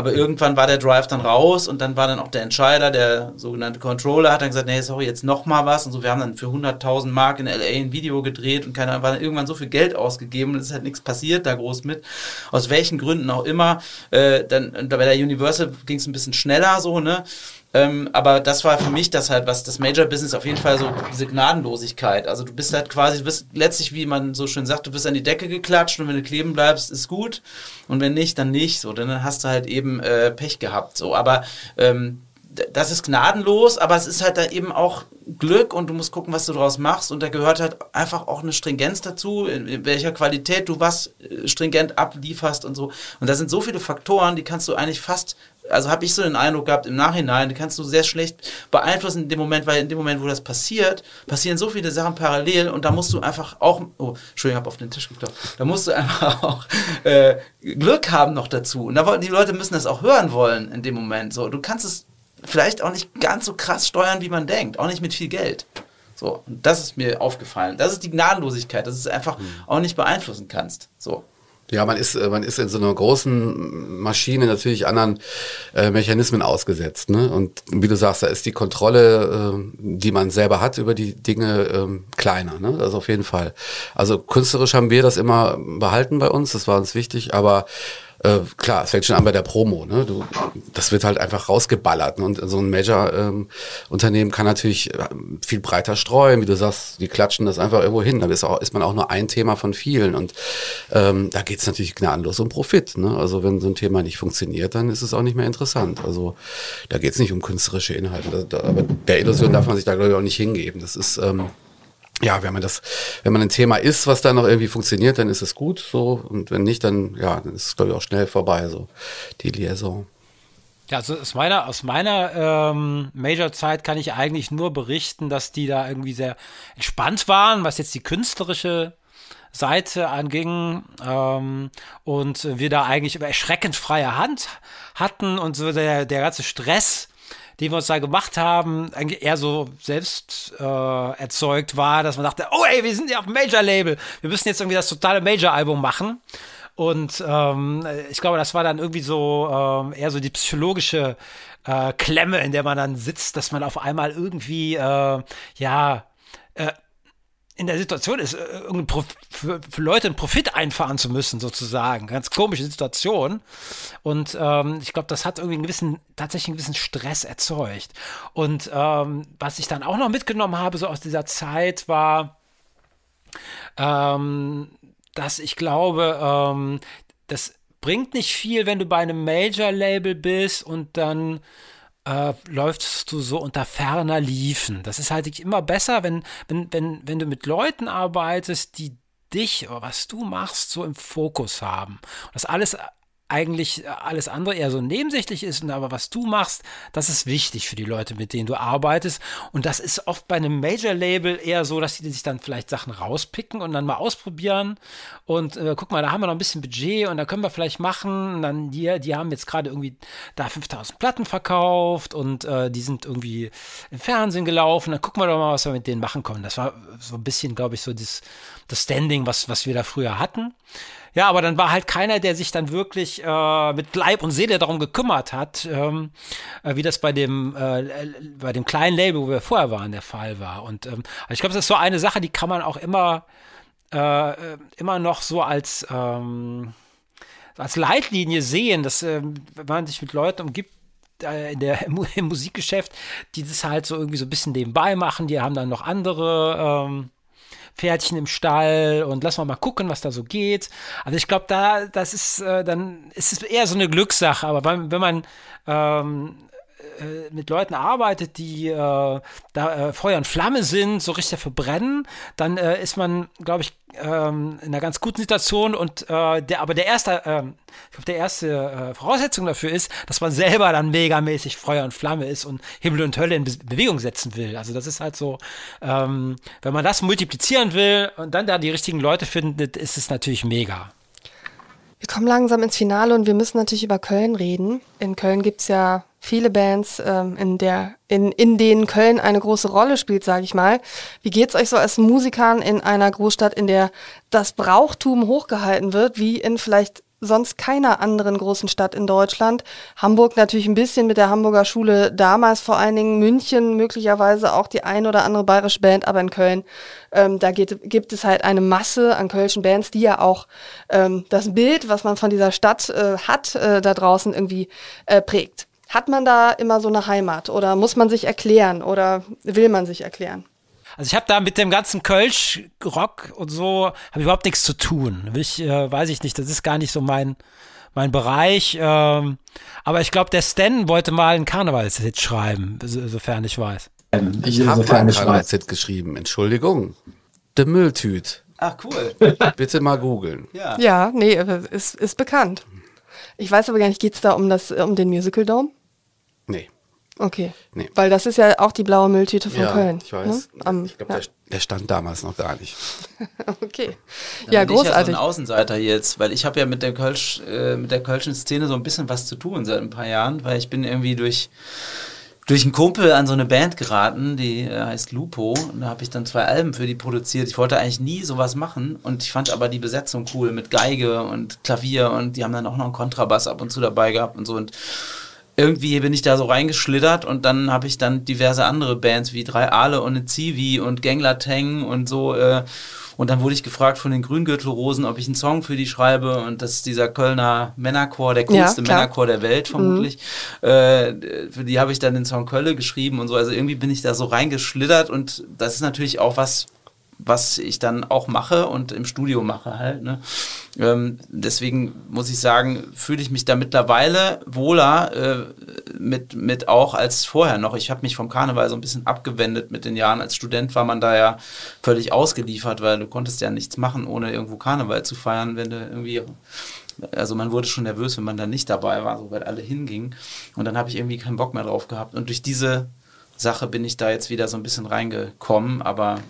aber irgendwann war der Drive dann raus und dann war dann auch der Entscheider, der sogenannte Controller, hat dann gesagt, nee, sorry, jetzt noch mal was. Und so, wir haben dann für 100.000 Mark in LA ein Video gedreht und keiner war dann irgendwann so viel Geld ausgegeben und es halt nichts passiert da groß mit. Aus welchen Gründen auch immer. Äh, dann bei der Universal ging es ein bisschen schneller so, ne? Ähm, aber das war für mich das halt, was das Major Business auf jeden Fall so, diese Gnadenlosigkeit. Also du bist halt quasi, du bist letztlich, wie man so schön sagt, du bist an die Decke geklatscht und wenn du kleben bleibst, ist gut. Und wenn nicht, dann nicht. So, dann hast du halt eben äh, Pech gehabt. So, aber ähm, das ist gnadenlos, aber es ist halt da eben auch Glück und du musst gucken, was du daraus machst. Und da gehört halt einfach auch eine Stringenz dazu, in welcher Qualität du was äh, stringent ablieferst und so. Und da sind so viele Faktoren, die kannst du eigentlich fast also habe ich so den Eindruck gehabt, im Nachhinein die kannst du sehr schlecht beeinflussen in dem Moment, weil in dem Moment, wo das passiert, passieren so viele Sachen parallel und da musst du einfach auch, oh, Entschuldigung, ich habe auf den Tisch geklopft, da musst du einfach [LAUGHS] auch äh, Glück haben noch dazu. Und da die Leute müssen das auch hören wollen in dem Moment. So, du kannst es vielleicht auch nicht ganz so krass steuern, wie man denkt, auch nicht mit viel Geld. So, und das ist mir aufgefallen. Das ist die Gnadenlosigkeit, dass du es einfach mhm. auch nicht beeinflussen kannst. So. Ja, man ist, äh, man ist in so einer großen Maschine natürlich anderen äh, Mechanismen ausgesetzt. Ne? Und wie du sagst, da ist die Kontrolle, äh, die man selber hat über die Dinge, äh, kleiner. Ne? Das auf jeden Fall. Also künstlerisch haben wir das immer behalten bei uns, das war uns wichtig, aber äh, klar, es fängt schon an bei der Promo. Ne? Du, das wird halt einfach rausgeballert. Ne? Und so ein Major-Unternehmen ähm, kann natürlich äh, viel breiter streuen, wie du sagst, die klatschen das einfach irgendwo hin. Da ist, auch, ist man auch nur ein Thema von vielen. Und ähm, da geht es natürlich gnadenlos um Profit. Ne? Also wenn so ein Thema nicht funktioniert, dann ist es auch nicht mehr interessant. Also da geht es nicht um künstlerische Inhalte. Da, da, aber der Illusion darf man sich da, glaube ich, auch nicht hingeben. Das ist... Ähm, ja, wenn man das, wenn man ein Thema ist, was da noch irgendwie funktioniert, dann ist es gut, so. Und wenn nicht, dann, ja, dann ist es, glaube ich, auch schnell vorbei, so, die Liaison. Ja, also aus meiner, aus meiner ähm, Major-Zeit kann ich eigentlich nur berichten, dass die da irgendwie sehr entspannt waren, was jetzt die künstlerische Seite anging ähm, und wir da eigentlich erschreckend freie Hand hatten und so der, der ganze Stress den wir uns da gemacht haben, eher so selbst äh, erzeugt war, dass man dachte, oh ey, wir sind ja auf Major-Label, wir müssen jetzt irgendwie das totale Major-Album machen. Und ähm, ich glaube, das war dann irgendwie so ähm, eher so die psychologische äh, Klemme, in der man dann sitzt, dass man auf einmal irgendwie, äh, ja, äh, in der Situation ist, äh, für, für, Leute einen Profit einfahren zu müssen, sozusagen. Ganz komische Situation. Und ähm, ich glaube, das hat irgendwie einen gewissen, tatsächlich einen gewissen Stress erzeugt. Und ähm, was ich dann auch noch mitgenommen habe, so aus dieser Zeit, war, ähm, dass ich glaube, ähm, das bringt nicht viel, wenn du bei einem Major-Label bist und dann äh, läufst du so unter ferner Liefen. Das ist halt immer besser, wenn, wenn, wenn, wenn du mit Leuten arbeitest, die dich oder was du machst, so im Fokus haben. Das alles eigentlich alles andere eher so nebensächlich ist, aber was du machst, das ist wichtig für die Leute, mit denen du arbeitest. Und das ist oft bei einem Major-Label eher so, dass die sich dann vielleicht Sachen rauspicken und dann mal ausprobieren. Und äh, guck mal, da haben wir noch ein bisschen Budget und da können wir vielleicht machen. Und dann die, die haben jetzt gerade irgendwie da 5000 Platten verkauft und äh, die sind irgendwie im Fernsehen gelaufen. Dann gucken wir doch mal, was wir mit denen machen können. Das war so ein bisschen, glaube ich, so das, das Standing, was, was wir da früher hatten. Ja, aber dann war halt keiner, der sich dann wirklich äh, mit Leib und Seele darum gekümmert hat, ähm, äh, wie das bei dem, äh, bei dem kleinen Label, wo wir vorher waren, der Fall war. Und ähm, also ich glaube, das ist so eine Sache, die kann man auch immer, äh, immer noch so als, ähm, als Leitlinie sehen, dass ähm, wenn man sich mit Leuten umgibt, äh, in der, im Musikgeschäft, die das halt so irgendwie so ein bisschen nebenbei machen, die haben dann noch andere ähm, Pferdchen im Stall und lass mal mal gucken, was da so geht. Also ich glaube, da, das ist, äh, dann ist es eher so eine Glückssache, aber wenn, wenn man ähm, äh, mit Leuten arbeitet, die äh, da äh, Feuer und Flamme sind, so richtig verbrennen, dann äh, ist man, glaube ich, ähm, in einer ganz guten Situation und äh, der, aber der erste, ähm, ich glaube, der erste Voraussetzung dafür ist, dass man selber dann megamäßig Feuer und Flamme ist und Himmel und Hölle in Be Bewegung setzen will. Also das ist halt so, ähm, wenn man das multiplizieren will und dann da die richtigen Leute findet, ist es natürlich mega. Wir kommen langsam ins Finale und wir müssen natürlich über Köln reden. In Köln gibt es ja viele Bands, ähm, in, der, in, in denen Köln eine große Rolle spielt, sage ich mal. Wie geht's euch so als Musikern in einer Großstadt, in der das Brauchtum hochgehalten wird, wie in vielleicht sonst keiner anderen großen Stadt in Deutschland. Hamburg natürlich ein bisschen mit der Hamburger Schule damals vor allen Dingen, München möglicherweise auch die ein oder andere bayerische Band, aber in Köln, ähm, da geht, gibt es halt eine Masse an kölschen Bands, die ja auch ähm, das Bild, was man von dieser Stadt äh, hat, äh, da draußen irgendwie äh, prägt. Hat man da immer so eine Heimat oder muss man sich erklären oder will man sich erklären? Also ich habe da mit dem ganzen Kölsch-Rock und so, habe überhaupt nichts zu tun. Ich, äh, weiß ich nicht, das ist gar nicht so mein, mein Bereich. Ähm, aber ich glaube, der Stan wollte mal einen Karnevalshit schreiben, so, sofern ich weiß. Ich habe einen Karnevalshit geschrieben, Entschuldigung. The Mülltüt. Ach, cool. [LAUGHS] Bitte mal googeln. Ja. ja, nee, ist, ist bekannt. Ich weiß aber gar nicht, geht es da um, das, um den Musical Dome? Nee. Okay. Nee. Weil das ist ja auch die blaue Mülltüte von ja, Köln. Ich weiß. Ne? Am, ich glaube, ja. der, der, stand damals noch gar nicht. [LAUGHS] okay. Dann ja, bin großartig. Ich ja so ein Außenseiter jetzt, weil ich habe ja mit der Kölsch, äh, mit der Kölschen Szene so ein bisschen was zu tun seit ein paar Jahren, weil ich bin irgendwie durch durch einen Kumpel an so eine Band geraten, die äh, heißt Lupo. Und da habe ich dann zwei Alben für die produziert. Ich wollte eigentlich nie sowas machen und ich fand aber die Besetzung cool mit Geige und Klavier und die haben dann auch noch einen Kontrabass ab und zu dabei gehabt und so. Und irgendwie bin ich da so reingeschlittert und dann habe ich dann diverse andere Bands wie Drei Aale und eine Zivi und Genglateng und so. Äh, und dann wurde ich gefragt von den Grüngürtelrosen, ob ich einen Song für die schreibe. Und das ist dieser Kölner Männerchor, der coolste ja, Männerchor der Welt vermutlich. Mhm. Äh, für die habe ich dann den Song Kölle geschrieben und so. Also irgendwie bin ich da so reingeschlittert und das ist natürlich auch was, was ich dann auch mache und im Studio mache halt. Ne? Ähm, deswegen muss ich sagen, fühle ich mich da mittlerweile wohler äh, mit, mit auch als vorher noch. Ich habe mich vom Karneval so ein bisschen abgewendet mit den Jahren. Als Student war man da ja völlig ausgeliefert, weil du konntest ja nichts machen, ohne irgendwo Karneval zu feiern, wenn du irgendwie also man wurde schon nervös, wenn man da nicht dabei war, so alle hingingen. Und dann habe ich irgendwie keinen Bock mehr drauf gehabt. Und durch diese Sache bin ich da jetzt wieder so ein bisschen reingekommen, aber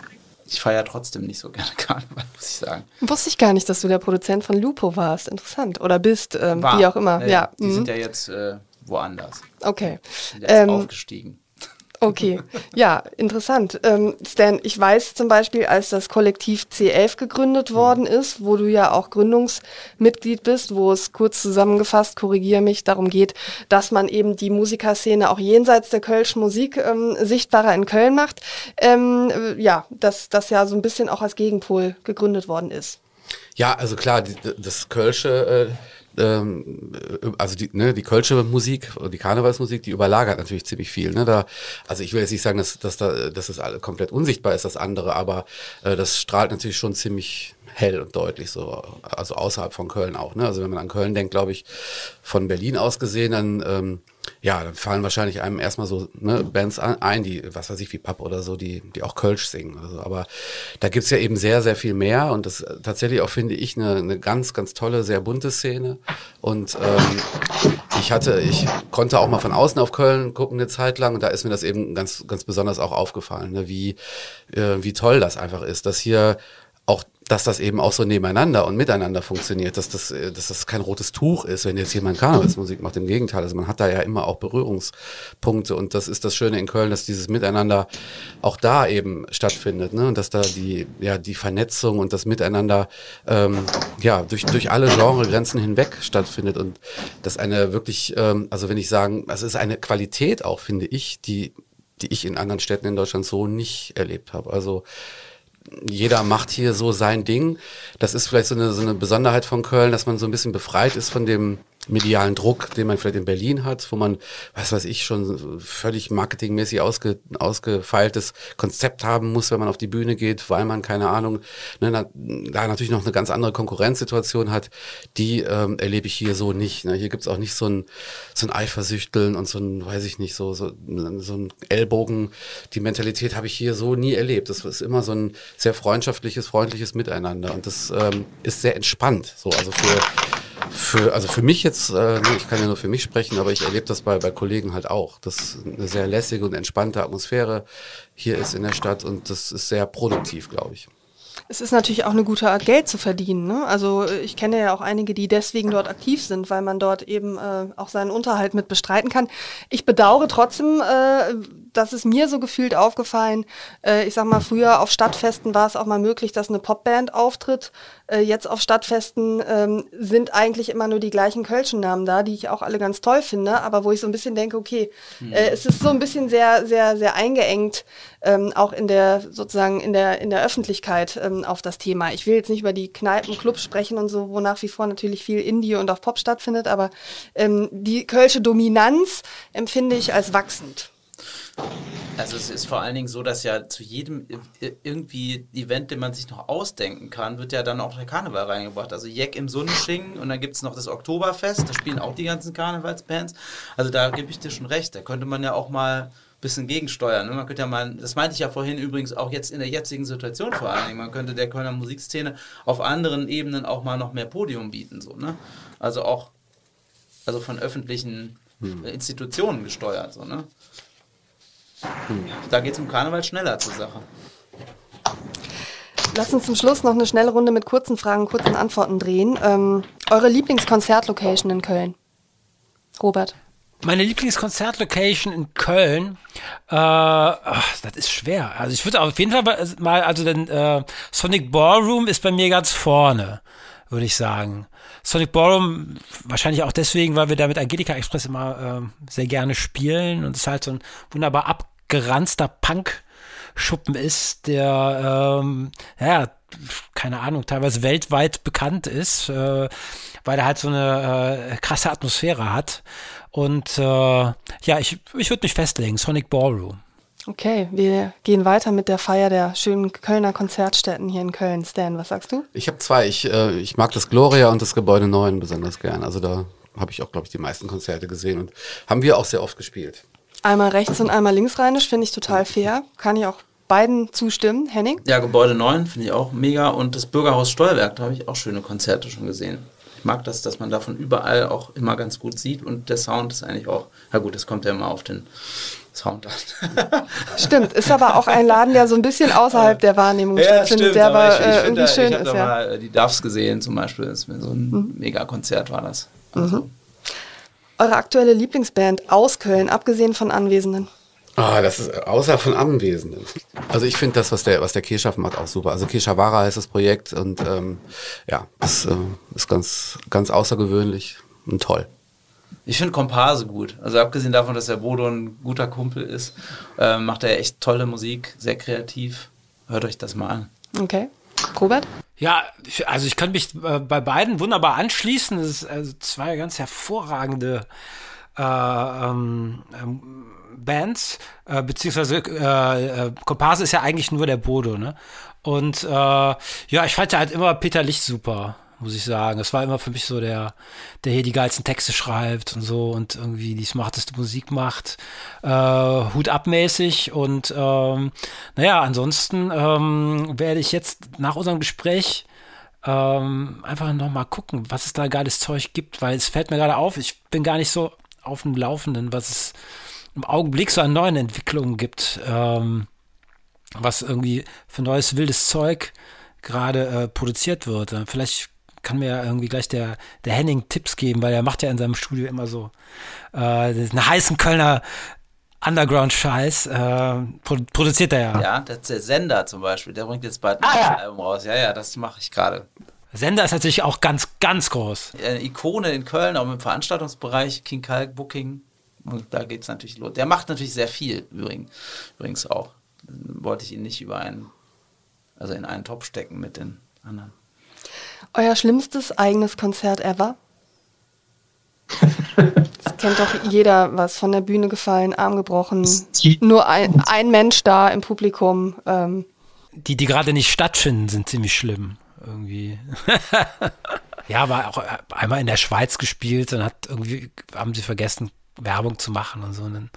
ich feiere trotzdem nicht so gerne [LAUGHS] Karneval, muss ich sagen. Wusste ich gar nicht, dass du der Produzent von Lupo warst. Interessant. Oder bist, ähm, wie auch immer. Ja, ja. Die mhm. sind ja jetzt äh, woanders. Okay. Sind jetzt ähm, aufgestiegen. Okay, ja, interessant. Ähm, Stan, ich weiß zum Beispiel, als das Kollektiv C11 gegründet worden ist, wo du ja auch Gründungsmitglied bist, wo es kurz zusammengefasst, korrigiere mich, darum geht, dass man eben die Musikerszene auch jenseits der Kölschen Musik ähm, sichtbarer in Köln macht. Ähm, äh, ja, dass das ja so ein bisschen auch als Gegenpol gegründet worden ist. Ja, also klar, das Kölsche äh ähm, also die, ne, die Kölsche Musik, die Karnevalsmusik, die überlagert natürlich ziemlich viel. Ne? Da, also ich will jetzt nicht sagen, dass, dass, da, dass das komplett unsichtbar ist, das andere, aber äh, das strahlt natürlich schon ziemlich hell und deutlich so, also außerhalb von Köln auch. Ne? Also wenn man an Köln denkt, glaube ich, von Berlin aus gesehen, dann ähm, ja, dann fallen wahrscheinlich einem erstmal so ne, Bands ein, die, was weiß ich, wie Pub oder so, die, die auch Kölsch singen oder so. Aber da gibt's ja eben sehr, sehr viel mehr und das tatsächlich auch, finde ich, eine, eine ganz, ganz tolle, sehr bunte Szene. Und ähm, ich hatte, ich konnte auch mal von außen auf Köln gucken eine Zeit lang und da ist mir das eben ganz, ganz besonders auch aufgefallen, ne, wie, äh, wie toll das einfach ist, dass hier dass das eben auch so nebeneinander und miteinander funktioniert, dass das, äh, dass das kein rotes Tuch ist, wenn jetzt jemand Karnevalsmusik macht. Im Gegenteil, also man hat da ja immer auch Berührungspunkte und das ist das Schöne in Köln, dass dieses Miteinander auch da eben stattfindet, ne? Und dass da die, ja, die Vernetzung und das Miteinander ähm, ja durch, durch alle Genregrenzen hinweg stattfindet und das eine wirklich, ähm, also wenn ich sagen, es ist eine Qualität auch, finde ich, die, die ich in anderen Städten in Deutschland so nicht erlebt habe. Also jeder macht hier so sein Ding. Das ist vielleicht so eine, so eine Besonderheit von Köln, dass man so ein bisschen befreit ist von dem medialen Druck, den man vielleicht in Berlin hat, wo man, was weiß ich, schon völlig marketingmäßig ausge, ausgefeiltes Konzept haben muss, wenn man auf die Bühne geht, weil man, keine Ahnung, ne, da, da natürlich noch eine ganz andere Konkurrenzsituation hat, die ähm, erlebe ich hier so nicht. Ne? Hier gibt's auch nicht so ein, so ein Eifersüchteln und so ein, weiß ich nicht, so, so, so ein Ellbogen. Die Mentalität habe ich hier so nie erlebt. Das ist immer so ein sehr freundschaftliches, freundliches Miteinander und das ähm, ist sehr entspannt. So, also für für, also für mich jetzt, äh, ich kann ja nur für mich sprechen, aber ich erlebe das bei, bei Kollegen halt auch. Das eine sehr lässige und entspannte Atmosphäre hier ist in der Stadt und das ist sehr produktiv, glaube ich. Es ist natürlich auch eine gute Art, Geld zu verdienen. Ne? Also ich kenne ja auch einige, die deswegen dort aktiv sind, weil man dort eben äh, auch seinen Unterhalt mit bestreiten kann. Ich bedauere trotzdem, äh, das ist mir so gefühlt aufgefallen. Äh, ich sag mal, früher auf Stadtfesten war es auch mal möglich, dass eine Popband auftritt. Äh, jetzt auf Stadtfesten ähm, sind eigentlich immer nur die gleichen Kölschen Namen da, die ich auch alle ganz toll finde, aber wo ich so ein bisschen denke, okay, mhm. äh, es ist so ein bisschen sehr, sehr, sehr eingeengt, ähm, auch in der sozusagen in der in der Öffentlichkeit ähm, auf das Thema. Ich will jetzt nicht über die Kneipen, Clubs sprechen und so, wo nach wie vor natürlich viel Indie und auch Pop stattfindet, aber ähm, die kölsche Dominanz empfinde ich als wachsend. Also es ist vor allen Dingen so, dass ja zu jedem irgendwie Event, den man sich noch ausdenken kann, wird ja dann auch der Karneval reingebracht. Also Jack im Sonnensching und dann gibt es noch das Oktoberfest, da spielen auch die ganzen Karnevalsbands. Also da gebe ich dir schon recht, da könnte man ja auch mal ein bisschen gegensteuern. Ne? Man könnte ja mal, das meinte ich ja vorhin übrigens auch jetzt in der jetzigen Situation vor allen Dingen, man könnte der Kölner Musikszene auf anderen Ebenen auch mal noch mehr Podium bieten. So, ne? Also auch also von öffentlichen hm. Institutionen gesteuert. So, ne? Da geht es im Karneval schneller zur Sache. Lass uns zum Schluss noch eine schnelle Runde mit kurzen Fragen, kurzen Antworten drehen. Ähm, eure Lieblingskonzertlocation in Köln? Robert. Meine Lieblingskonzertlocation in Köln, äh, ach, das ist schwer. Also ich würde auf jeden Fall mal, also den äh, Sonic Ballroom ist bei mir ganz vorne, würde ich sagen. Sonic Ballroom wahrscheinlich auch deswegen, weil wir da mit Angelika Express immer äh, sehr gerne spielen und es halt so ein wunderbar abgeranzter Punk-Schuppen ist, der ähm, ja keine Ahnung, teilweise weltweit bekannt ist, äh, weil er halt so eine äh, krasse Atmosphäre hat. Und äh, ja, ich, ich würde mich festlegen, Sonic Ballroom. Okay, wir gehen weiter mit der Feier der schönen Kölner Konzertstätten hier in Köln. Stan, was sagst du? Ich habe zwei. Ich, äh, ich mag das Gloria und das Gebäude 9 besonders gern. Also da habe ich auch, glaube ich, die meisten Konzerte gesehen und haben wir auch sehr oft gespielt. Einmal rechts und einmal linksrheinisch finde ich total fair. Kann ich auch beiden zustimmen. Henning? Ja, Gebäude 9 finde ich auch mega und das Bürgerhaus Stolberg, da habe ich auch schöne Konzerte schon gesehen. Ich mag das, dass man davon überall auch immer ganz gut sieht und der Sound ist eigentlich auch, na gut, das kommt ja immer auf den Sound an. [LAUGHS] stimmt, ist aber auch ein Laden, der so ein bisschen außerhalb der Wahrnehmung ja, stattfindet, stimmt, der aber ich, ich äh, irgendwie da, schön ich ist. Ich habe ja. mal die Duffs gesehen zum Beispiel, das so ein mhm. Mega-Konzert war das. Also. Mhm. Eure aktuelle Lieblingsband aus Köln, abgesehen von Anwesenden? Ah, das ist außer von Anwesenden. Also ich finde das, was der, was der Keshav macht, auch super. Also Keshavara heißt das Projekt und ähm, ja, das äh, ist ganz, ganz außergewöhnlich und toll. Ich finde Komparse gut. Also abgesehen davon, dass der Bodo ein guter Kumpel ist, äh, macht er echt tolle Musik, sehr kreativ. Hört euch das mal an. Okay. Robert? Ja, also ich kann mich äh, bei beiden wunderbar anschließen. Es ist also zwei ganz hervorragende äh, ähm, ähm, Bands, äh, beziehungsweise äh, äh, Komparse ist ja eigentlich nur der Bodo, ne? Und äh, ja, ich fand ja halt immer Peter Licht super muss ich sagen. Das war immer für mich so der, der hier die geilsten Texte schreibt und so und irgendwie die smarteste Musik macht, äh, Hut abmäßig und ähm, naja, ansonsten ähm, werde ich jetzt nach unserem Gespräch ähm, einfach nochmal gucken, was es da geiles Zeug gibt, weil es fällt mir gerade auf, ich bin gar nicht so auf dem Laufenden, was es im Augenblick so an neuen Entwicklungen gibt, ähm, was irgendwie für neues wildes Zeug gerade äh, produziert wird. Vielleicht kann mir ja irgendwie gleich der, der Henning Tipps geben, weil er macht ja in seinem Studio immer so äh, einen heißen Kölner Underground-Scheiß. Äh, produziert er ja. Ja, der Sender zum Beispiel, der bringt jetzt bald ein ah, ja. Album raus. Ja, ja, das mache ich gerade. Sender ist natürlich auch ganz, ganz groß. Eine Ikone in Köln, auch im Veranstaltungsbereich, King Kalk Booking. Und da geht es natürlich los. Der macht natürlich sehr viel, übrigens, übrigens auch. Wollte ich ihn nicht über einen, also in einen Topf stecken mit den anderen. Euer schlimmstes eigenes Konzert ever? [LAUGHS] Das kennt doch jeder, was von der Bühne gefallen, Arm gebrochen. Nur ein, ein Mensch da im Publikum. Ähm. Die, die gerade nicht stattfinden, sind ziemlich schlimm. Irgendwie. [LAUGHS] ja, aber auch einmal in der Schweiz gespielt und hat irgendwie, haben sie vergessen, Werbung zu machen und so. Und dann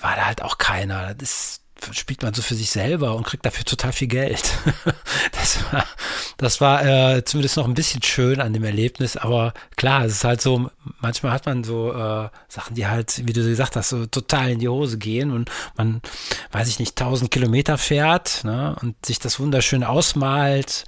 war da halt auch keiner. Das ist spielt man so für sich selber und kriegt dafür total viel Geld. [LAUGHS] das war, das war äh, zumindest noch ein bisschen schön an dem Erlebnis, aber klar, es ist halt so, manchmal hat man so äh, Sachen, die halt, wie du gesagt hast, so total in die Hose gehen und man, weiß ich nicht, tausend Kilometer fährt ne, und sich das wunderschön ausmalt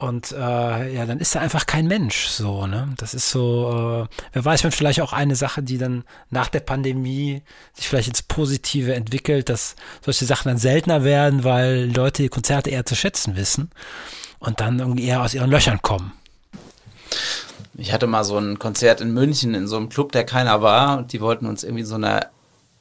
und äh, ja, dann ist er einfach kein Mensch so, ne? Das ist so, äh, wer weiß, wenn vielleicht auch eine Sache, die dann nach der Pandemie sich vielleicht ins Positive entwickelt, dass solche Sachen dann seltener werden, weil Leute die Konzerte eher zu schätzen wissen und dann irgendwie eher aus ihren Löchern kommen. Ich hatte mal so ein Konzert in München in so einem Club, der keiner war und die wollten uns irgendwie so eine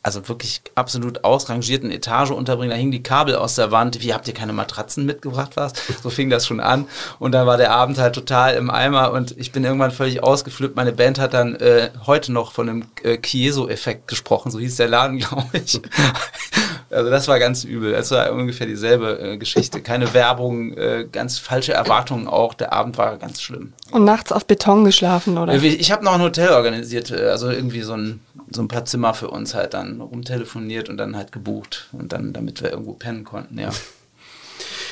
also wirklich absolut ausrangierten Etage unterbringen. Da hingen die Kabel aus der Wand. Wie habt ihr keine Matratzen mitgebracht? Was? So fing das schon an. Und dann war der Abend halt total im Eimer und ich bin irgendwann völlig ausgeflippt. Meine Band hat dann äh, heute noch von einem äh, Chieso-Effekt gesprochen. So hieß der Laden, [LAUGHS] glaube ich. Also das war ganz übel. Es war ungefähr dieselbe äh, Geschichte. Keine Werbung, äh, ganz falsche Erwartungen auch. Der Abend war ganz schlimm. Und nachts auf Beton geschlafen, oder? Ich habe noch ein Hotel organisiert, äh, also irgendwie so ein, so ein paar Zimmer für uns halt dann rumtelefoniert und dann halt gebucht und dann, damit wir irgendwo pennen konnten, ja. [LAUGHS]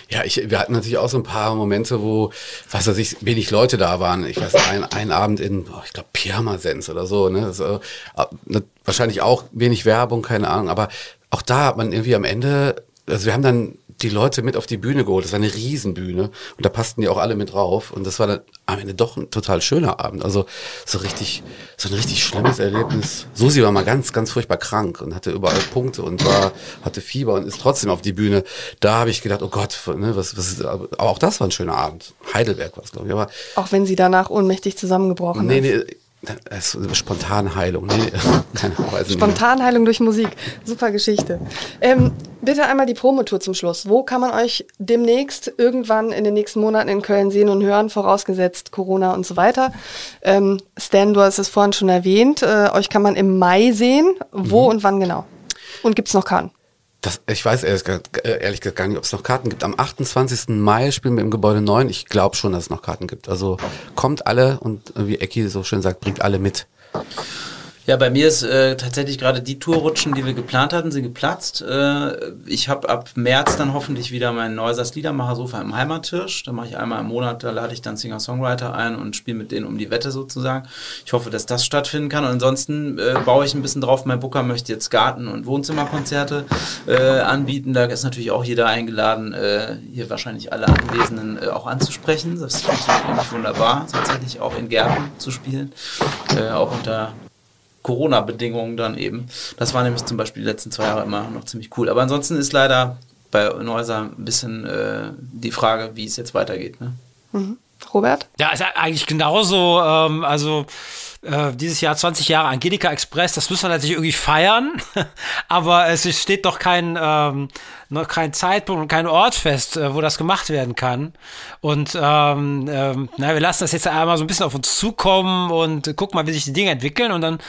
Ja, ich, wir hatten natürlich auch so ein paar Momente, wo, was weiß ich, wenig Leute da waren. Ich weiß, ein, ein Abend in, oh, ich glaube, Pyjamasens oder so, ne? Das, äh, wahrscheinlich auch wenig Werbung, keine Ahnung, aber auch da hat man irgendwie am Ende, also wir haben dann die Leute mit auf die Bühne geholt. Das war eine Riesenbühne und da passten die auch alle mit drauf und das war dann am Ende doch ein total schöner Abend. Also so richtig, so ein richtig schlimmes Erlebnis. Susi war mal ganz, ganz furchtbar krank und hatte überall Punkte und war, hatte Fieber und ist trotzdem auf die Bühne. Da habe ich gedacht, oh Gott, ne, was, was ist, aber auch das war ein schöner Abend. Heidelberg war es, glaube ich. Aber auch wenn sie danach ohnmächtig zusammengebrochen nee, ist. Nee, Spontanheilung. Nee, [LAUGHS] keine Spontanheilung durch Musik. Super Geschichte. Ähm, bitte einmal die Promotour zum Schluss. Wo kann man euch demnächst irgendwann in den nächsten Monaten in Köln sehen und hören, vorausgesetzt Corona und so weiter? Ähm, Stan, du hast es vorhin schon erwähnt. Äh, euch kann man im Mai sehen. Wo mhm. und wann genau? Und gibt es noch Karten? Das, ich weiß ehrlich äh, ehrlich gesagt gar nicht, ob es noch Karten gibt. Am 28. Mai spielen wir im Gebäude 9. Ich glaube schon, dass es noch Karten gibt. Also kommt alle und wie Ecki so schön sagt, bringt alle mit. Ja, bei mir ist äh, tatsächlich gerade die Tourrutschen, die wir geplant hatten, sind geplatzt. Äh, ich habe ab März dann hoffentlich wieder mein Neusers Liedermachersofa im Heimattisch. Da mache ich einmal im Monat, da lade ich dann Singer-Songwriter ein und spiele mit denen um die Wette sozusagen. Ich hoffe, dass das stattfinden kann. Und ansonsten äh, baue ich ein bisschen drauf. Mein Booker möchte jetzt Garten- und Wohnzimmerkonzerte äh, anbieten. Da ist natürlich auch jeder eingeladen, äh, hier wahrscheinlich alle Anwesenden äh, auch anzusprechen. Das funktioniert nämlich wunderbar, tatsächlich auch in Gärten zu spielen. auch unter Corona-Bedingungen dann eben. Das war nämlich zum Beispiel die letzten zwei Jahre immer noch ziemlich cool. Aber ansonsten ist leider bei Neuser ein bisschen äh, die Frage, wie es jetzt weitergeht. Ne? Mhm. Robert? Ja, ist eigentlich genauso. Ähm, also äh, dieses Jahr 20 Jahre Angelika Express, das müssen wir natürlich irgendwie feiern, [LAUGHS] aber es steht doch kein, ähm, noch kein Zeitpunkt und kein Ort fest, äh, wo das gemacht werden kann. Und ähm, ähm, na, wir lassen das jetzt einmal so ein bisschen auf uns zukommen und gucken mal, wie sich die Dinge entwickeln und dann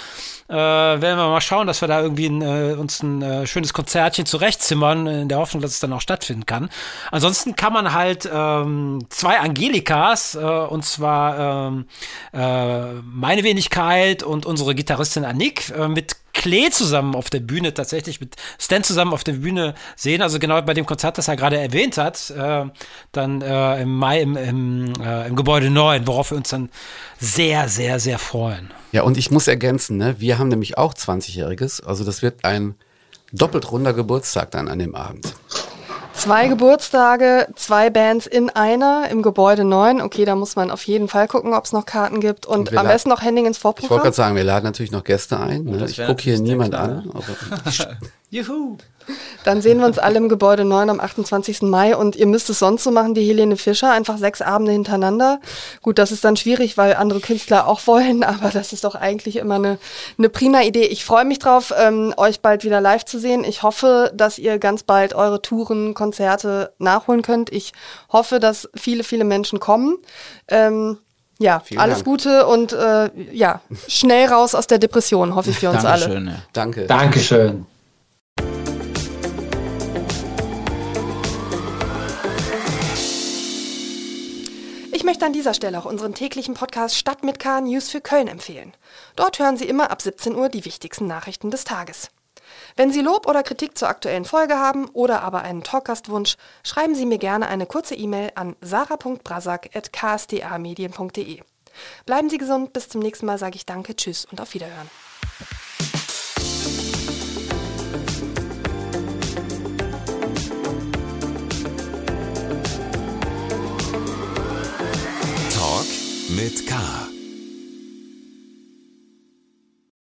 äh, werden wir mal schauen, dass wir da irgendwie ein, äh, uns ein äh, schönes Konzertchen zurechtzimmern, in der Hoffnung, dass es dann auch stattfinden kann. Ansonsten kann man halt ähm, zwei Angelikas, äh, und zwar ähm, äh, meine Wenigkeit und unsere Gitarristin Annick, äh, mit Klee zusammen auf der Bühne, tatsächlich mit Stan zusammen auf der Bühne sehen. Also genau bei dem Konzert, das er gerade erwähnt hat, äh, dann äh, im Mai im, im, äh, im Gebäude 9, worauf wir uns dann sehr, sehr, sehr freuen. Ja, und ich muss ergänzen, ne, wir haben nämlich auch 20-Jähriges. Also das wird ein doppelt runder Geburtstag dann an dem Abend. Zwei Geburtstage, zwei Bands in einer im Gebäude 9. Okay, da muss man auf jeden Fall gucken, ob es noch Karten gibt. Und, und am besten noch Handing ins Vorprogramm. Ich wollte gerade sagen, wir laden natürlich noch Gäste ein. Ne? Ich gucke hier niemand an. [LAUGHS] Juhu! Dann sehen wir uns alle im Gebäude 9 am 28. Mai und ihr müsst es sonst so machen, die Helene Fischer, einfach sechs Abende hintereinander. Gut, das ist dann schwierig, weil andere Künstler auch wollen, aber das ist doch eigentlich immer eine, eine prima Idee. Ich freue mich drauf, ähm, euch bald wieder live zu sehen. Ich hoffe, dass ihr ganz bald eure Touren, Konzerte nachholen könnt. Ich hoffe, dass viele, viele Menschen kommen. Ähm, Ja, Vielen alles Dank. Gute und äh, ja, schnell raus aus der Depression, hoffe ich für uns alle. Dankeschön. Ja. Danke. Dankeschön. Ich möchte an dieser Stelle auch unseren täglichen Podcast Stadt mit K News für Köln empfehlen. Dort hören Sie immer ab 17 Uhr die wichtigsten Nachrichten des Tages. Wenn Sie Lob oder Kritik zur aktuellen Folge haben oder aber einen Talkgastwunsch, schreiben Sie mir gerne eine kurze E-Mail an sarah.brasak.ksdamedien.de. Bleiben Sie gesund, bis zum nächsten Mal sage ich Danke, Tschüss und auf Wiederhören. mit K.